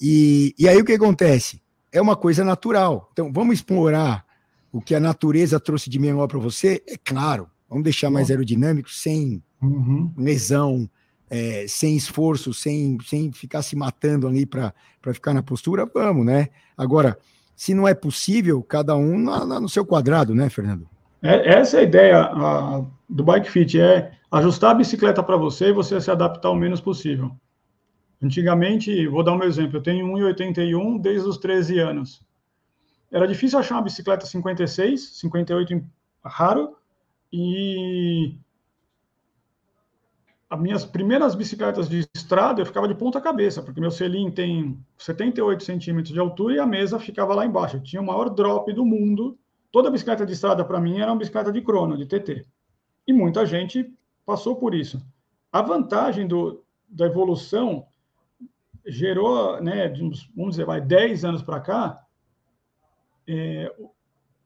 E, e aí o que acontece? É uma coisa natural. Então, vamos explorar o que a natureza trouxe de melhor para você? É claro. Vamos deixar mais aerodinâmico, sem uhum. lesão, é, sem esforço, sem, sem ficar se matando ali para ficar na postura, vamos, né? Agora, se não é possível, cada um na, na, no seu quadrado, né, Fernando? É, essa é a ideia a, do Bike Fit, é ajustar a bicicleta para você e você se adaptar o menos possível. Antigamente, vou dar um exemplo, eu tenho 1,81 desde os 13 anos. Era difícil achar uma bicicleta 56, 58 raro, e as minhas primeiras bicicletas de estrada eu ficava de ponta cabeça, porque meu selim tem 78 centímetros de altura e a mesa ficava lá embaixo. Eu tinha o maior drop do mundo. Toda bicicleta de estrada para mim era uma bicicleta de crono, de TT. E muita gente passou por isso. A vantagem do, da evolução gerou, né, de uns, vamos dizer, vai 10 anos para cá, é,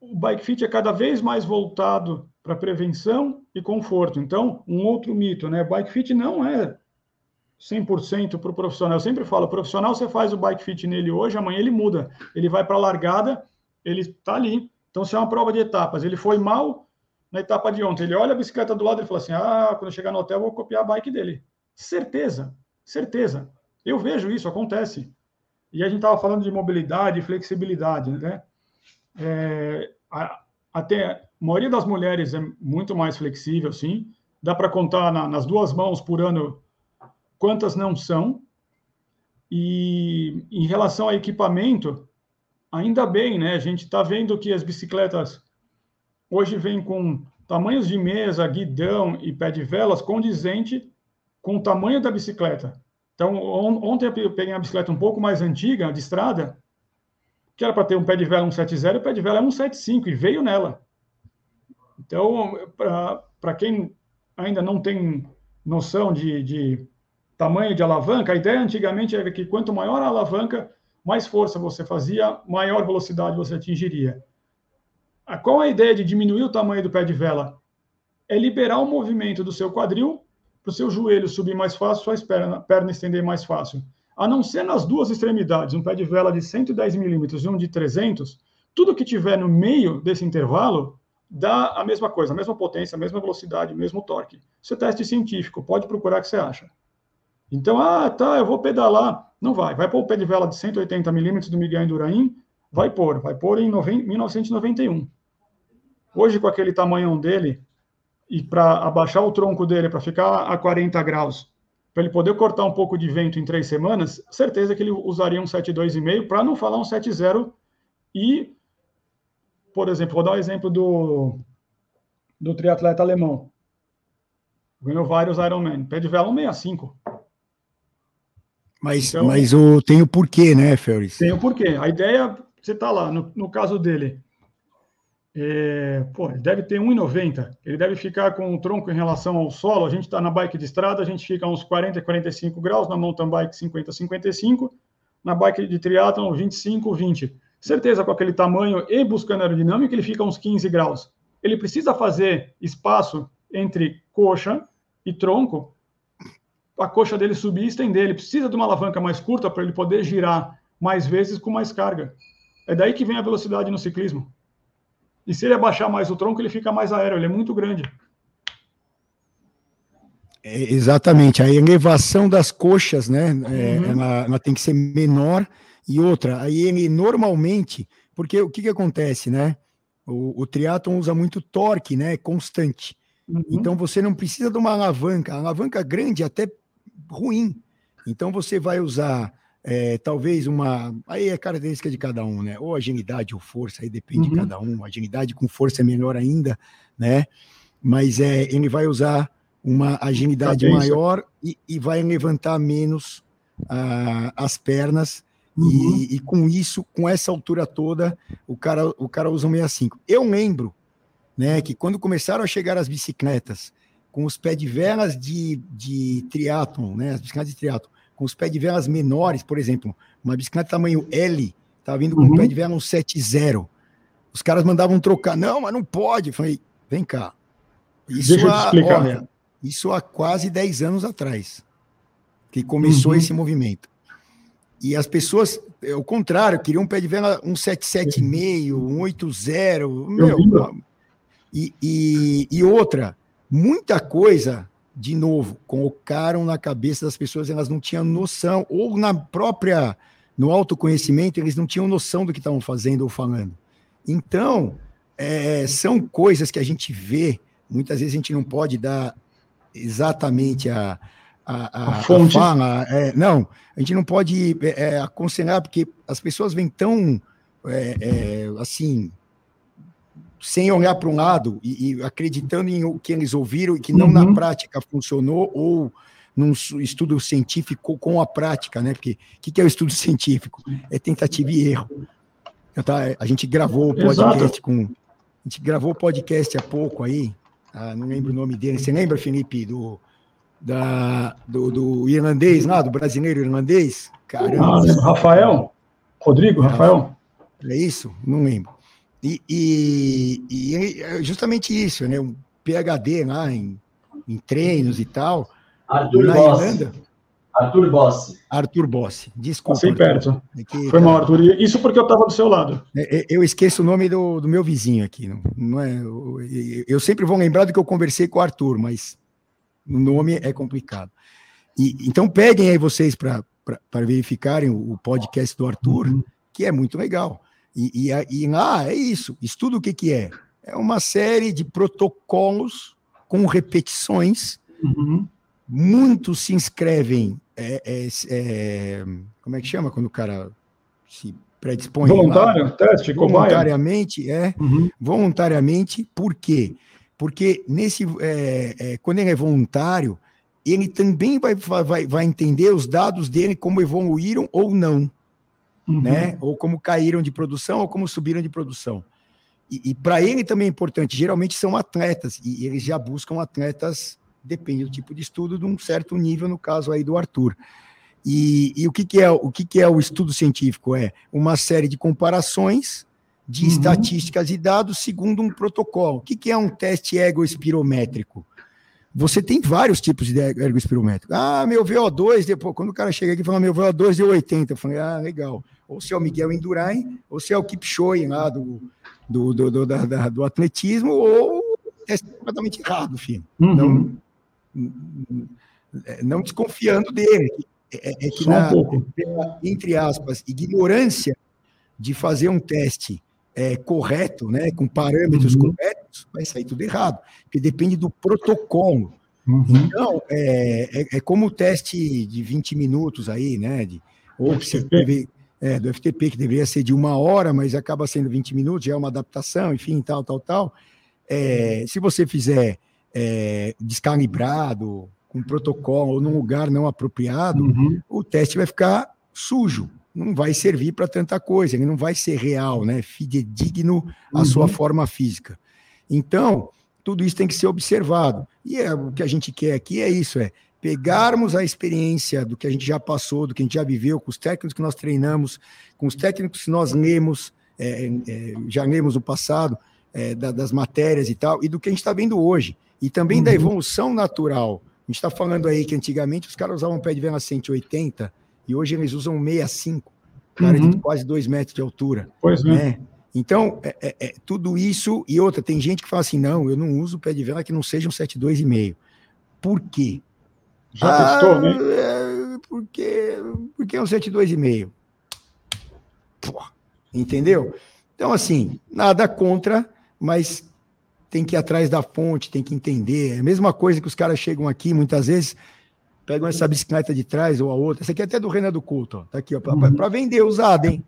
o bike fit é cada vez mais voltado para prevenção e conforto. Então, um outro mito, né? Bike fit não é 100% para o profissional. Eu sempre falo, profissional, você faz o bike fit nele hoje, amanhã ele muda. Ele vai para a largada, ele está ali. Então, se é uma prova de etapas, ele foi mal na etapa de ontem, ele olha a bicicleta do lado e fala assim, ah, quando eu chegar no hotel, eu vou copiar a bike dele. Certeza, certeza. Eu vejo isso, acontece. E a gente estava falando de mobilidade e flexibilidade, né? É, até a maioria das mulheres é muito mais flexível, sim. Dá para contar na, nas duas mãos por ano quantas não são. E em relação a equipamento, ainda bem, né? A gente está vendo que as bicicletas hoje vêm com tamanhos de mesa, guidão e pé de velas condizente com o tamanho da bicicleta. Então, ontem eu peguei uma bicicleta um pouco mais antiga, de estrada, que era para ter um pé de vela 170, o pé de vela é 175 e veio nela. Então, para quem ainda não tem noção de, de, tamanho de alavanca, a ideia antigamente era que quanto maior a alavanca, mais força você fazia, maior velocidade você atingiria. Qual a ideia de diminuir o tamanho do pé de vela? É liberar o movimento do seu quadril para o seu joelho subir mais fácil, sua perna, perna estender mais fácil a não ser nas duas extremidades, um pé de vela de 110 milímetros e um de 300, tudo que tiver no meio desse intervalo dá a mesma coisa, a mesma potência, a mesma velocidade, o mesmo torque. Isso é teste científico, pode procurar que você acha. Então, ah, tá, eu vou pedalar. Não vai. Vai pôr o pé de vela de 180 milímetros do Miguel Indurain? Vai pôr. Vai pôr em 1991. Hoje, com aquele tamanho dele, e para abaixar o tronco dele, para ficar a 40 graus, para ele poder cortar um pouco de vento em três semanas, certeza que ele usaria um 7,2,5 para não falar um 7,0 e, por exemplo, vou dar o um exemplo do, do triatleta alemão. Ganhou vários Ironman. Pé de vela 1,65. Mas, então, mas o, tem o porquê, né, Ferris? Tem o porquê. A ideia, você está lá, no, no caso dele, é, pô, ele deve ter 1,90. Ele deve ficar com o tronco em relação ao solo. A gente está na bike de estrada, a gente fica uns 40, 45 graus, na mountain bike 50, 55, na bike de triatlon 25, 20. Certeza com aquele tamanho e buscando aerodinâmica, ele fica uns 15 graus. Ele precisa fazer espaço entre coxa e tronco, a coxa dele subir e estender. Ele precisa de uma alavanca mais curta para ele poder girar mais vezes com mais carga. É daí que vem a velocidade no ciclismo. E se ele abaixar mais o tronco, ele fica mais aéreo, ele é muito grande. É, exatamente, a elevação das coxas, né? É, uhum. ela, ela, tem que ser menor. E outra, aí ele normalmente, porque o que, que acontece, né? O, o triatlon usa muito torque, né? Constante. Uhum. Então você não precisa de uma alavanca. A alavanca grande é até ruim. Então você vai usar é, talvez uma. Aí é característica de cada um, né? Ou agilidade ou força, aí depende uhum. de cada um. Agilidade com força é melhor ainda, né? Mas é, ele vai usar uma agilidade maior e, e, vai levantar menos uh, as pernas. Uhum. E, e, com isso, com essa altura toda, o cara, o cara usa um 65. Eu lembro né, que quando começaram a chegar as bicicletas com os pés de velas de, de triatlon, né, as bicicletas de triatlon, com os pés de velas menores, por exemplo, uma bicicleta tamanho L, estava vindo com uhum. um pé de vela um 7.0. Os caras mandavam trocar. Não, mas não pode. Eu falei, vem cá. Isso Deixa eu te explicar. Olha, isso há quase 10 anos atrás, que começou uhum. esse movimento. E as pessoas, ao contrário, queriam um pé de vela um 775, um 80. Meu, e, e, e outra, muita coisa, de novo, colocaram na cabeça das pessoas, elas não tinham noção, ou na própria, no autoconhecimento, eles não tinham noção do que estavam fazendo ou falando. Então, é, são coisas que a gente vê, muitas vezes a gente não pode dar exatamente a, a, a, a fonte. A fala, é, não, a gente não pode é, é, aconselhar, porque as pessoas vêm tão, é, é, assim, sem olhar para um lado e, e, acreditando em o que eles ouviram e que não uhum. na prática funcionou, ou num estudo científico com a prática, né? Porque o que, que é o estudo <laughs> científico? É tentativa e erro. Tá, a gente gravou o podcast Exato. com. A gente gravou o podcast há pouco aí, ah, não lembro o nome dele. Você lembra, Felipe, do, da, do, do irlandês lá, do brasileiro irlandês? Caramba. Ah, Rafael? Rodrigo, Rafael? É isso? Não lembro. E, e, e é justamente isso, né? Um PHD lá em, em treinos e tal. Arthur na Bossi. Irlanda. Arthur Bossi. Arthur Bossi, desculpa. Perto. É que, Foi tá... mal, Arthur. Isso porque eu estava do seu lado. É, é, eu esqueço o nome do, do meu vizinho aqui. Não, não é, eu, eu, sempre vou lembrar do que eu conversei com o Arthur, mas o nome é complicado. E, então peguem aí vocês para verificarem o, o, podcast do Arthur, uhum. que é muito legal. E, e, e lá é isso. Estudo o que, que é? É uma série de protocolos com repetições. Uhum. Muitos se inscrevem é, é, é, como é que chama quando o cara se predispõe? Voluntário, lá, teste, voluntariamente, é, uhum. voluntariamente, por quê? Porque nesse, é, é, quando ele é voluntário, ele também vai, vai, vai entender os dados dele como evoluíram ou não, uhum. né? Ou como caíram de produção ou como subiram de produção. E, e para ele também é importante, geralmente são atletas, e eles já buscam atletas depende do tipo de estudo, de um certo nível, no caso aí do Arthur. E, e o, que, que, é, o que, que é o estudo científico? É uma série de comparações de uhum. estatísticas e dados segundo um protocolo. O que, que é um teste egoespirométrico? Você tem vários tipos de ergoespirométrico. Ah, meu VO2, depois, quando o cara chega aqui e fala, meu VO2 deu 80, eu falei, ah, legal. Ou se é o Miguel Indurain, ou se é o Kipchoge lá do, do, do, do, da, do atletismo, ou é completamente errado, filho. Uhum. Então, não desconfiando dele, é, é que na, um entre aspas, ignorância de fazer um teste é, correto, né, com parâmetros uhum. corretos, vai sair tudo errado, porque depende do protocolo. Uhum. Então, é, é, é, como o teste de 20 minutos aí, né, de, ou deve, é, do FTP, que deveria ser de uma hora, mas acaba sendo 20 minutos, já é uma adaptação, enfim, tal, tal, tal. É, se você fizer é, descalibrado, com protocolo ou num lugar não apropriado, uhum. o teste vai ficar sujo, não vai servir para tanta coisa, ele não vai ser real, né? Fidedigno à uhum. sua forma física. Então, tudo isso tem que ser observado. E é, o que a gente quer aqui é isso, é pegarmos a experiência do que a gente já passou, do que a gente já viveu, com os técnicos que nós treinamos, com os técnicos que nós lemos, é, é, já lemos no passado, é, da, das matérias e tal, e do que a gente está vendo hoje e também uhum. da evolução natural. A gente está falando aí que antigamente os caras usavam um pé de vela 180 e hoje eles usam 65, cara uhum. de quase 2 metros de altura. Pois é. né? Então, é, é, é, tudo isso e outra, tem gente que fala assim: não, eu não uso pé de vela que não seja um 72,5. Por quê? Já ah, testou, né? É, porque, porque é um 72,5. Entendeu? Então, assim, nada contra, mas tem que ir atrás da fonte, tem que entender. É a mesma coisa que os caras chegam aqui, muitas vezes, pegam essa bicicleta de trás ou a outra. Essa aqui é até do Renan do Couto, ó. Tá aqui, ó, para uhum. vender usada, hein?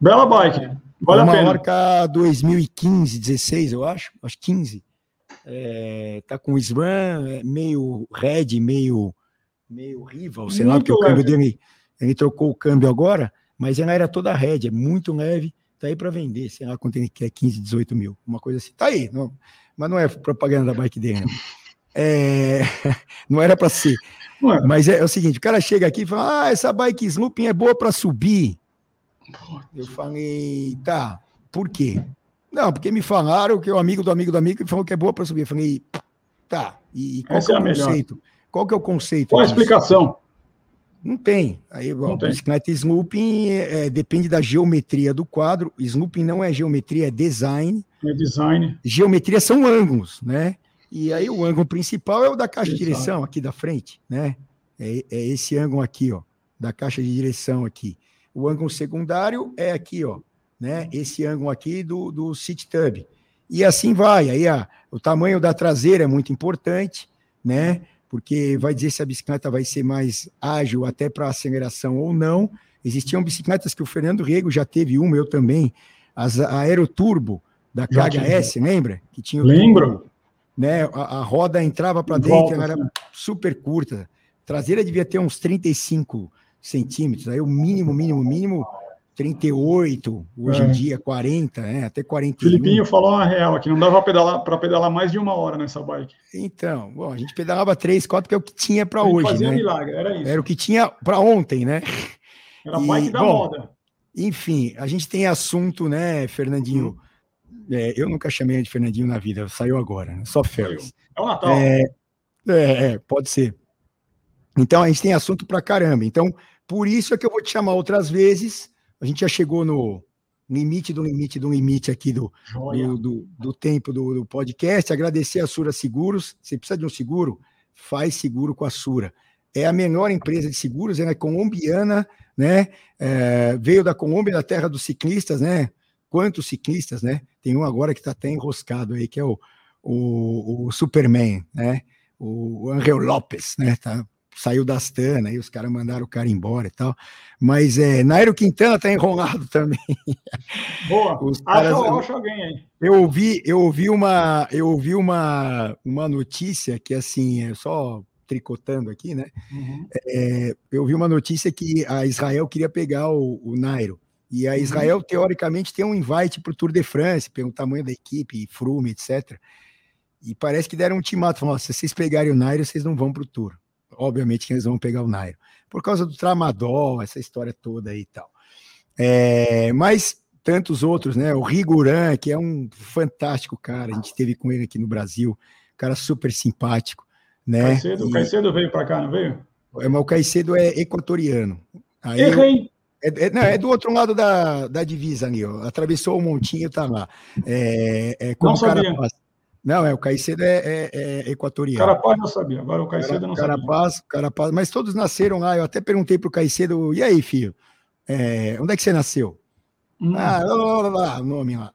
Bela bike. Vale uma a pena. marca 2015, 16, eu acho. Acho 15. É, tá com SRAM, é meio red, meio, meio rival, sei muito lá, porque leve. o câmbio dele, ele trocou o câmbio agora, mas ela era toda red, é muito leve, tá aí para vender, sei lá quanto ele quer, 15, 18 mil, uma coisa assim. Tá aí, não, mas não é propaganda da bike dele, não. É, <laughs> não era para ser. Mas é, é, o seguinte: o cara chega aqui e fala: Ah, essa bike Slooping é boa para subir. Eu falei: Tá, por quê? Não, porque me falaram que o amigo do amigo do amigo falou que é boa para subir. Eu falei: Tá, e, qual é, é, o conceito? Qual que é o conceito? Qual a explicação? Não tem. Aí, não tem. bicicleta Slooping é, depende da geometria do quadro. Slooping não é geometria, é design. É design. Geometria são ângulos, né? E aí o ângulo principal é o da caixa de direção aqui da frente, né? É, é, esse ângulo aqui, ó, da caixa de direção aqui. O ângulo secundário é aqui, ó, né? Esse ângulo aqui do, do seat tub. E assim vai. Aí a, o tamanho da traseira é muito importante, né? Porque vai dizer se a bicicleta vai ser mais ágil até para aceleração ou não. Existiam bicicletas que o Fernando Rego já teve uma, eu também, as Aeroturbo da KHS, lembra? Que tinha Lembro. Turbo, né? A, a roda entrava para dentro, ela era super curta. A traseira devia ter uns 35 centímetros, aí o mínimo, mínimo, mínimo 38, hoje é. em dia 40, né? até 41. Filipinho falou uma real que não dava para pedalar, pedalar mais de uma hora nessa bike. Então, bom, a gente pedalava 3, 4, que é o que tinha para hoje. Fazia né? milagre, era isso. Era o que tinha para ontem, né? Era a bike da bom, moda. Enfim, a gente tem assunto, né, Fernandinho? Hum é, eu nunca chamei de Fernandinho na vida, saiu agora, né? só Félix. É o Natal. É, é, é, pode ser. Então a gente tem assunto pra caramba. Então, por isso é que eu vou te chamar outras vezes. A gente já chegou no limite do limite do limite aqui do, do, do, do, tempo do, do, podcast. Agradecer a Sura Seguros. Você precisa de um seguro? Faz seguro com a Sura. É a menor empresa de seguros, ela é colombiana, né? É, veio da Colômbia, da terra dos ciclistas, né? Quantos ciclistas, né? Tem um agora que está até enroscado aí, que é o, o, o Superman, né? O Angel Lopes, né? Tá, saiu da Astana, aí os caras mandaram o cara embora e tal. Mas é, Nairo Quintana tá enrolado <laughs> também. Boa, os caras, acho, acho alguém aí. Eu ouvi, eu ouvi uma, eu ouvi uma, uma notícia que assim, é só tricotando aqui, né? Uhum. É, eu ouvi uma notícia que a Israel queria pegar o, o Nairo. E a uhum. Israel, teoricamente, tem um invite para o Tour de France, pelo tamanho da equipe, Frume, etc. E parece que deram um ultimato, falaram, se vocês pegarem o Nairo, vocês não vão para o Tour. Obviamente que eles vão pegar o Nairo. Por causa do Tramadol, essa história toda aí e tal. É, mas tantos outros, né? O Riguran, que é um fantástico cara, a gente teve com ele aqui no Brasil, cara super simpático, né? Caicedo, e... O Caicedo veio para cá, não veio? É, mas o Caicedo é equatoriano. Aí Errei! É, é, não, é do outro lado da, da divisa ali, ó. Atravessou o montinho, tá lá. É, é como não sabia. Não, é, o Caicedo é, é, é equatoriano. Carapaz não sabia, agora o Caicedo não Carapaz, sabia. Carapaz, mas todos nasceram lá. Eu até perguntei pro Caicedo, e aí, filho? É, onde é que você nasceu? Hum. Ah, lá, lá, lá, o nome lá.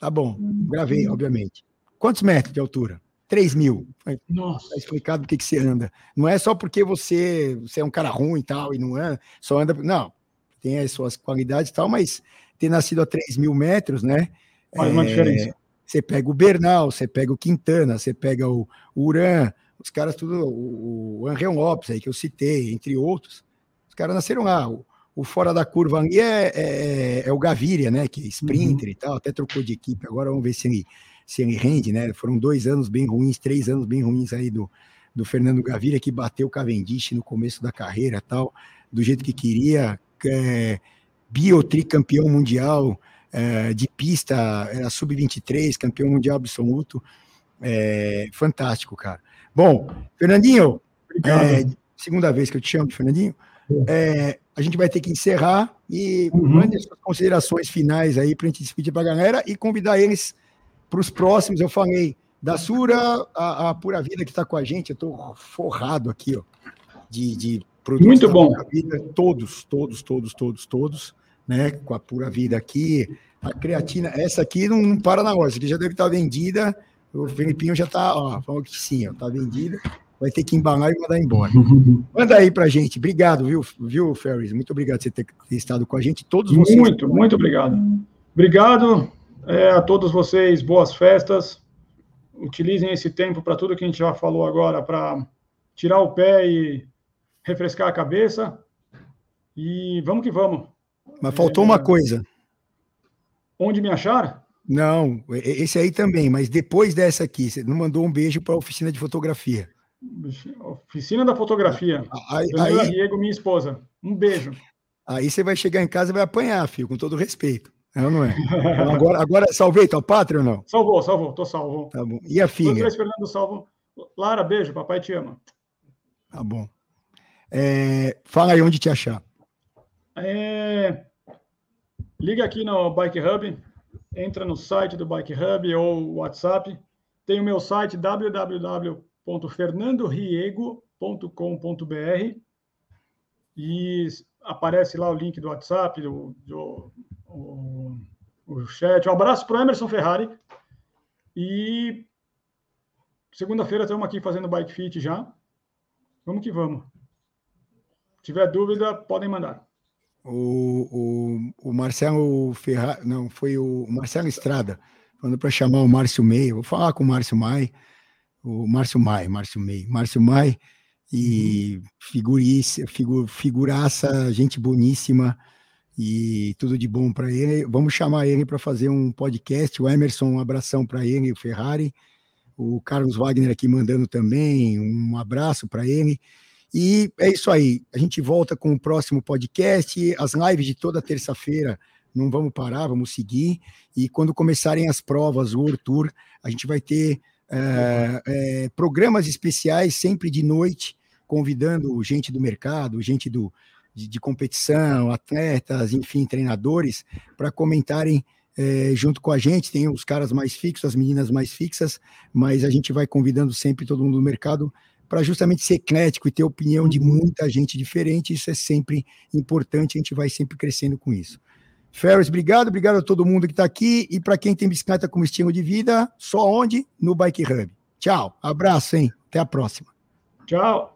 Tá bom, gravei, obviamente. Quantos metros de altura? 3 mil. Nossa. Tá explicado por que, que você anda. Não é só porque você, você é um cara ruim e tal, e não anda, só anda. Não, tem as suas qualidades e tal, mas ter nascido a 3 mil metros, né? Faz uma é, diferença. Você pega o Bernal, você pega o Quintana, você pega o, Uran, os caras tudo, o, o Angel Lopes aí que eu citei, entre outros, os caras nasceram lá. O, o fora da curva ali é, é, é, o Gaviria, né? Que é sprinter uhum. e tal, até trocou de equipe. Agora vamos ver se ele, se ele rende, né? Foram dois anos bem ruins, três anos bem ruins aí do, do Fernando Gaviria, que bateu o Cavendish no começo da carreira tal, do jeito que queria, é, biotricampeão mundial é, de pista, era sub-23, campeão mundial absoluto. É, fantástico, cara. Bom, Fernandinho, é, segunda vez que eu te chamo, Fernandinho. É, a gente vai ter que encerrar e uhum. mande as suas considerações finais aí para a gente despedir para a galera e convidar eles para os próximos. Eu falei da Sura, a, a Pura Vida que está com a gente. Eu estou forrado aqui, ó, de, de Produtos Muito bom. Vida, todos, todos, todos, todos, todos, né? Com a pura vida aqui. A creatina, essa aqui não, não para na hora, essa aqui já deve estar vendida. O Felipinho já está, ó, falou que sim, está vendida. vai ter que embalar e mandar embora. <laughs> Manda aí pra gente. Obrigado, viu, viu Ferris? Muito obrigado por você ter, ter estado com a gente. Todos vocês. Muito, muito obrigado. Obrigado é, a todos vocês. Boas festas. Utilizem esse tempo para tudo que a gente já falou agora, para tirar o pé e refrescar a cabeça. E vamos que vamos. Mas faltou é, uma coisa. Onde me achar? Não, esse aí também, mas depois dessa aqui, você não mandou um beijo para a oficina de fotografia. Oficina da fotografia. Aí, aí, Diego, minha esposa. Um beijo. Aí você vai chegar em casa e vai apanhar, filho, com todo respeito. Não, não é? Então agora, agora salvei tua pátria ou não? Salvou, salvou, tô salvo. Tá bom. E a filha? Fernando salvo. Lara, beijo, papai te ama. Tá bom. É, fala aí onde te achar. É, liga aqui no Bike Hub, entra no site do Bike Hub ou WhatsApp. Tem o meu site www.fernandoriego.com.br e aparece lá o link do WhatsApp, do, do o, o chat. Um abraço para Emerson Ferrari. E segunda-feira estamos aqui fazendo Bike Fit já. Vamos que vamos. Tiver dúvida, podem mandar. O, o, o Marcelo Ferrari, não, foi o Marcelo Estrada, falando para chamar o Márcio Meia. Vou falar com o Márcio Mai, o Márcio Mai, Márcio Mei, Márcio Mai, e figuriça, figur, figuraça, gente boníssima e tudo de bom para ele. Vamos chamar ele para fazer um podcast. O Emerson, um abração para ele, o Ferrari. O Carlos Wagner aqui mandando também um abraço para ele. E é isso aí. A gente volta com o próximo podcast. As lives de toda terça-feira não vamos parar, vamos seguir. E quando começarem as provas, o World Tour, a gente vai ter é, é, programas especiais sempre de noite, convidando gente do mercado, gente do, de, de competição, atletas, enfim, treinadores, para comentarem é, junto com a gente. Tem os caras mais fixos, as meninas mais fixas, mas a gente vai convidando sempre todo mundo do mercado para justamente ser eclético e ter opinião de uhum. muita gente diferente. Isso é sempre importante, a gente vai sempre crescendo com isso. Ferris, obrigado, obrigado a todo mundo que está aqui. E para quem tem bicicleta como estilo de vida, só onde? No Bike Hub. Tchau, abraço, hein? Até a próxima. Tchau.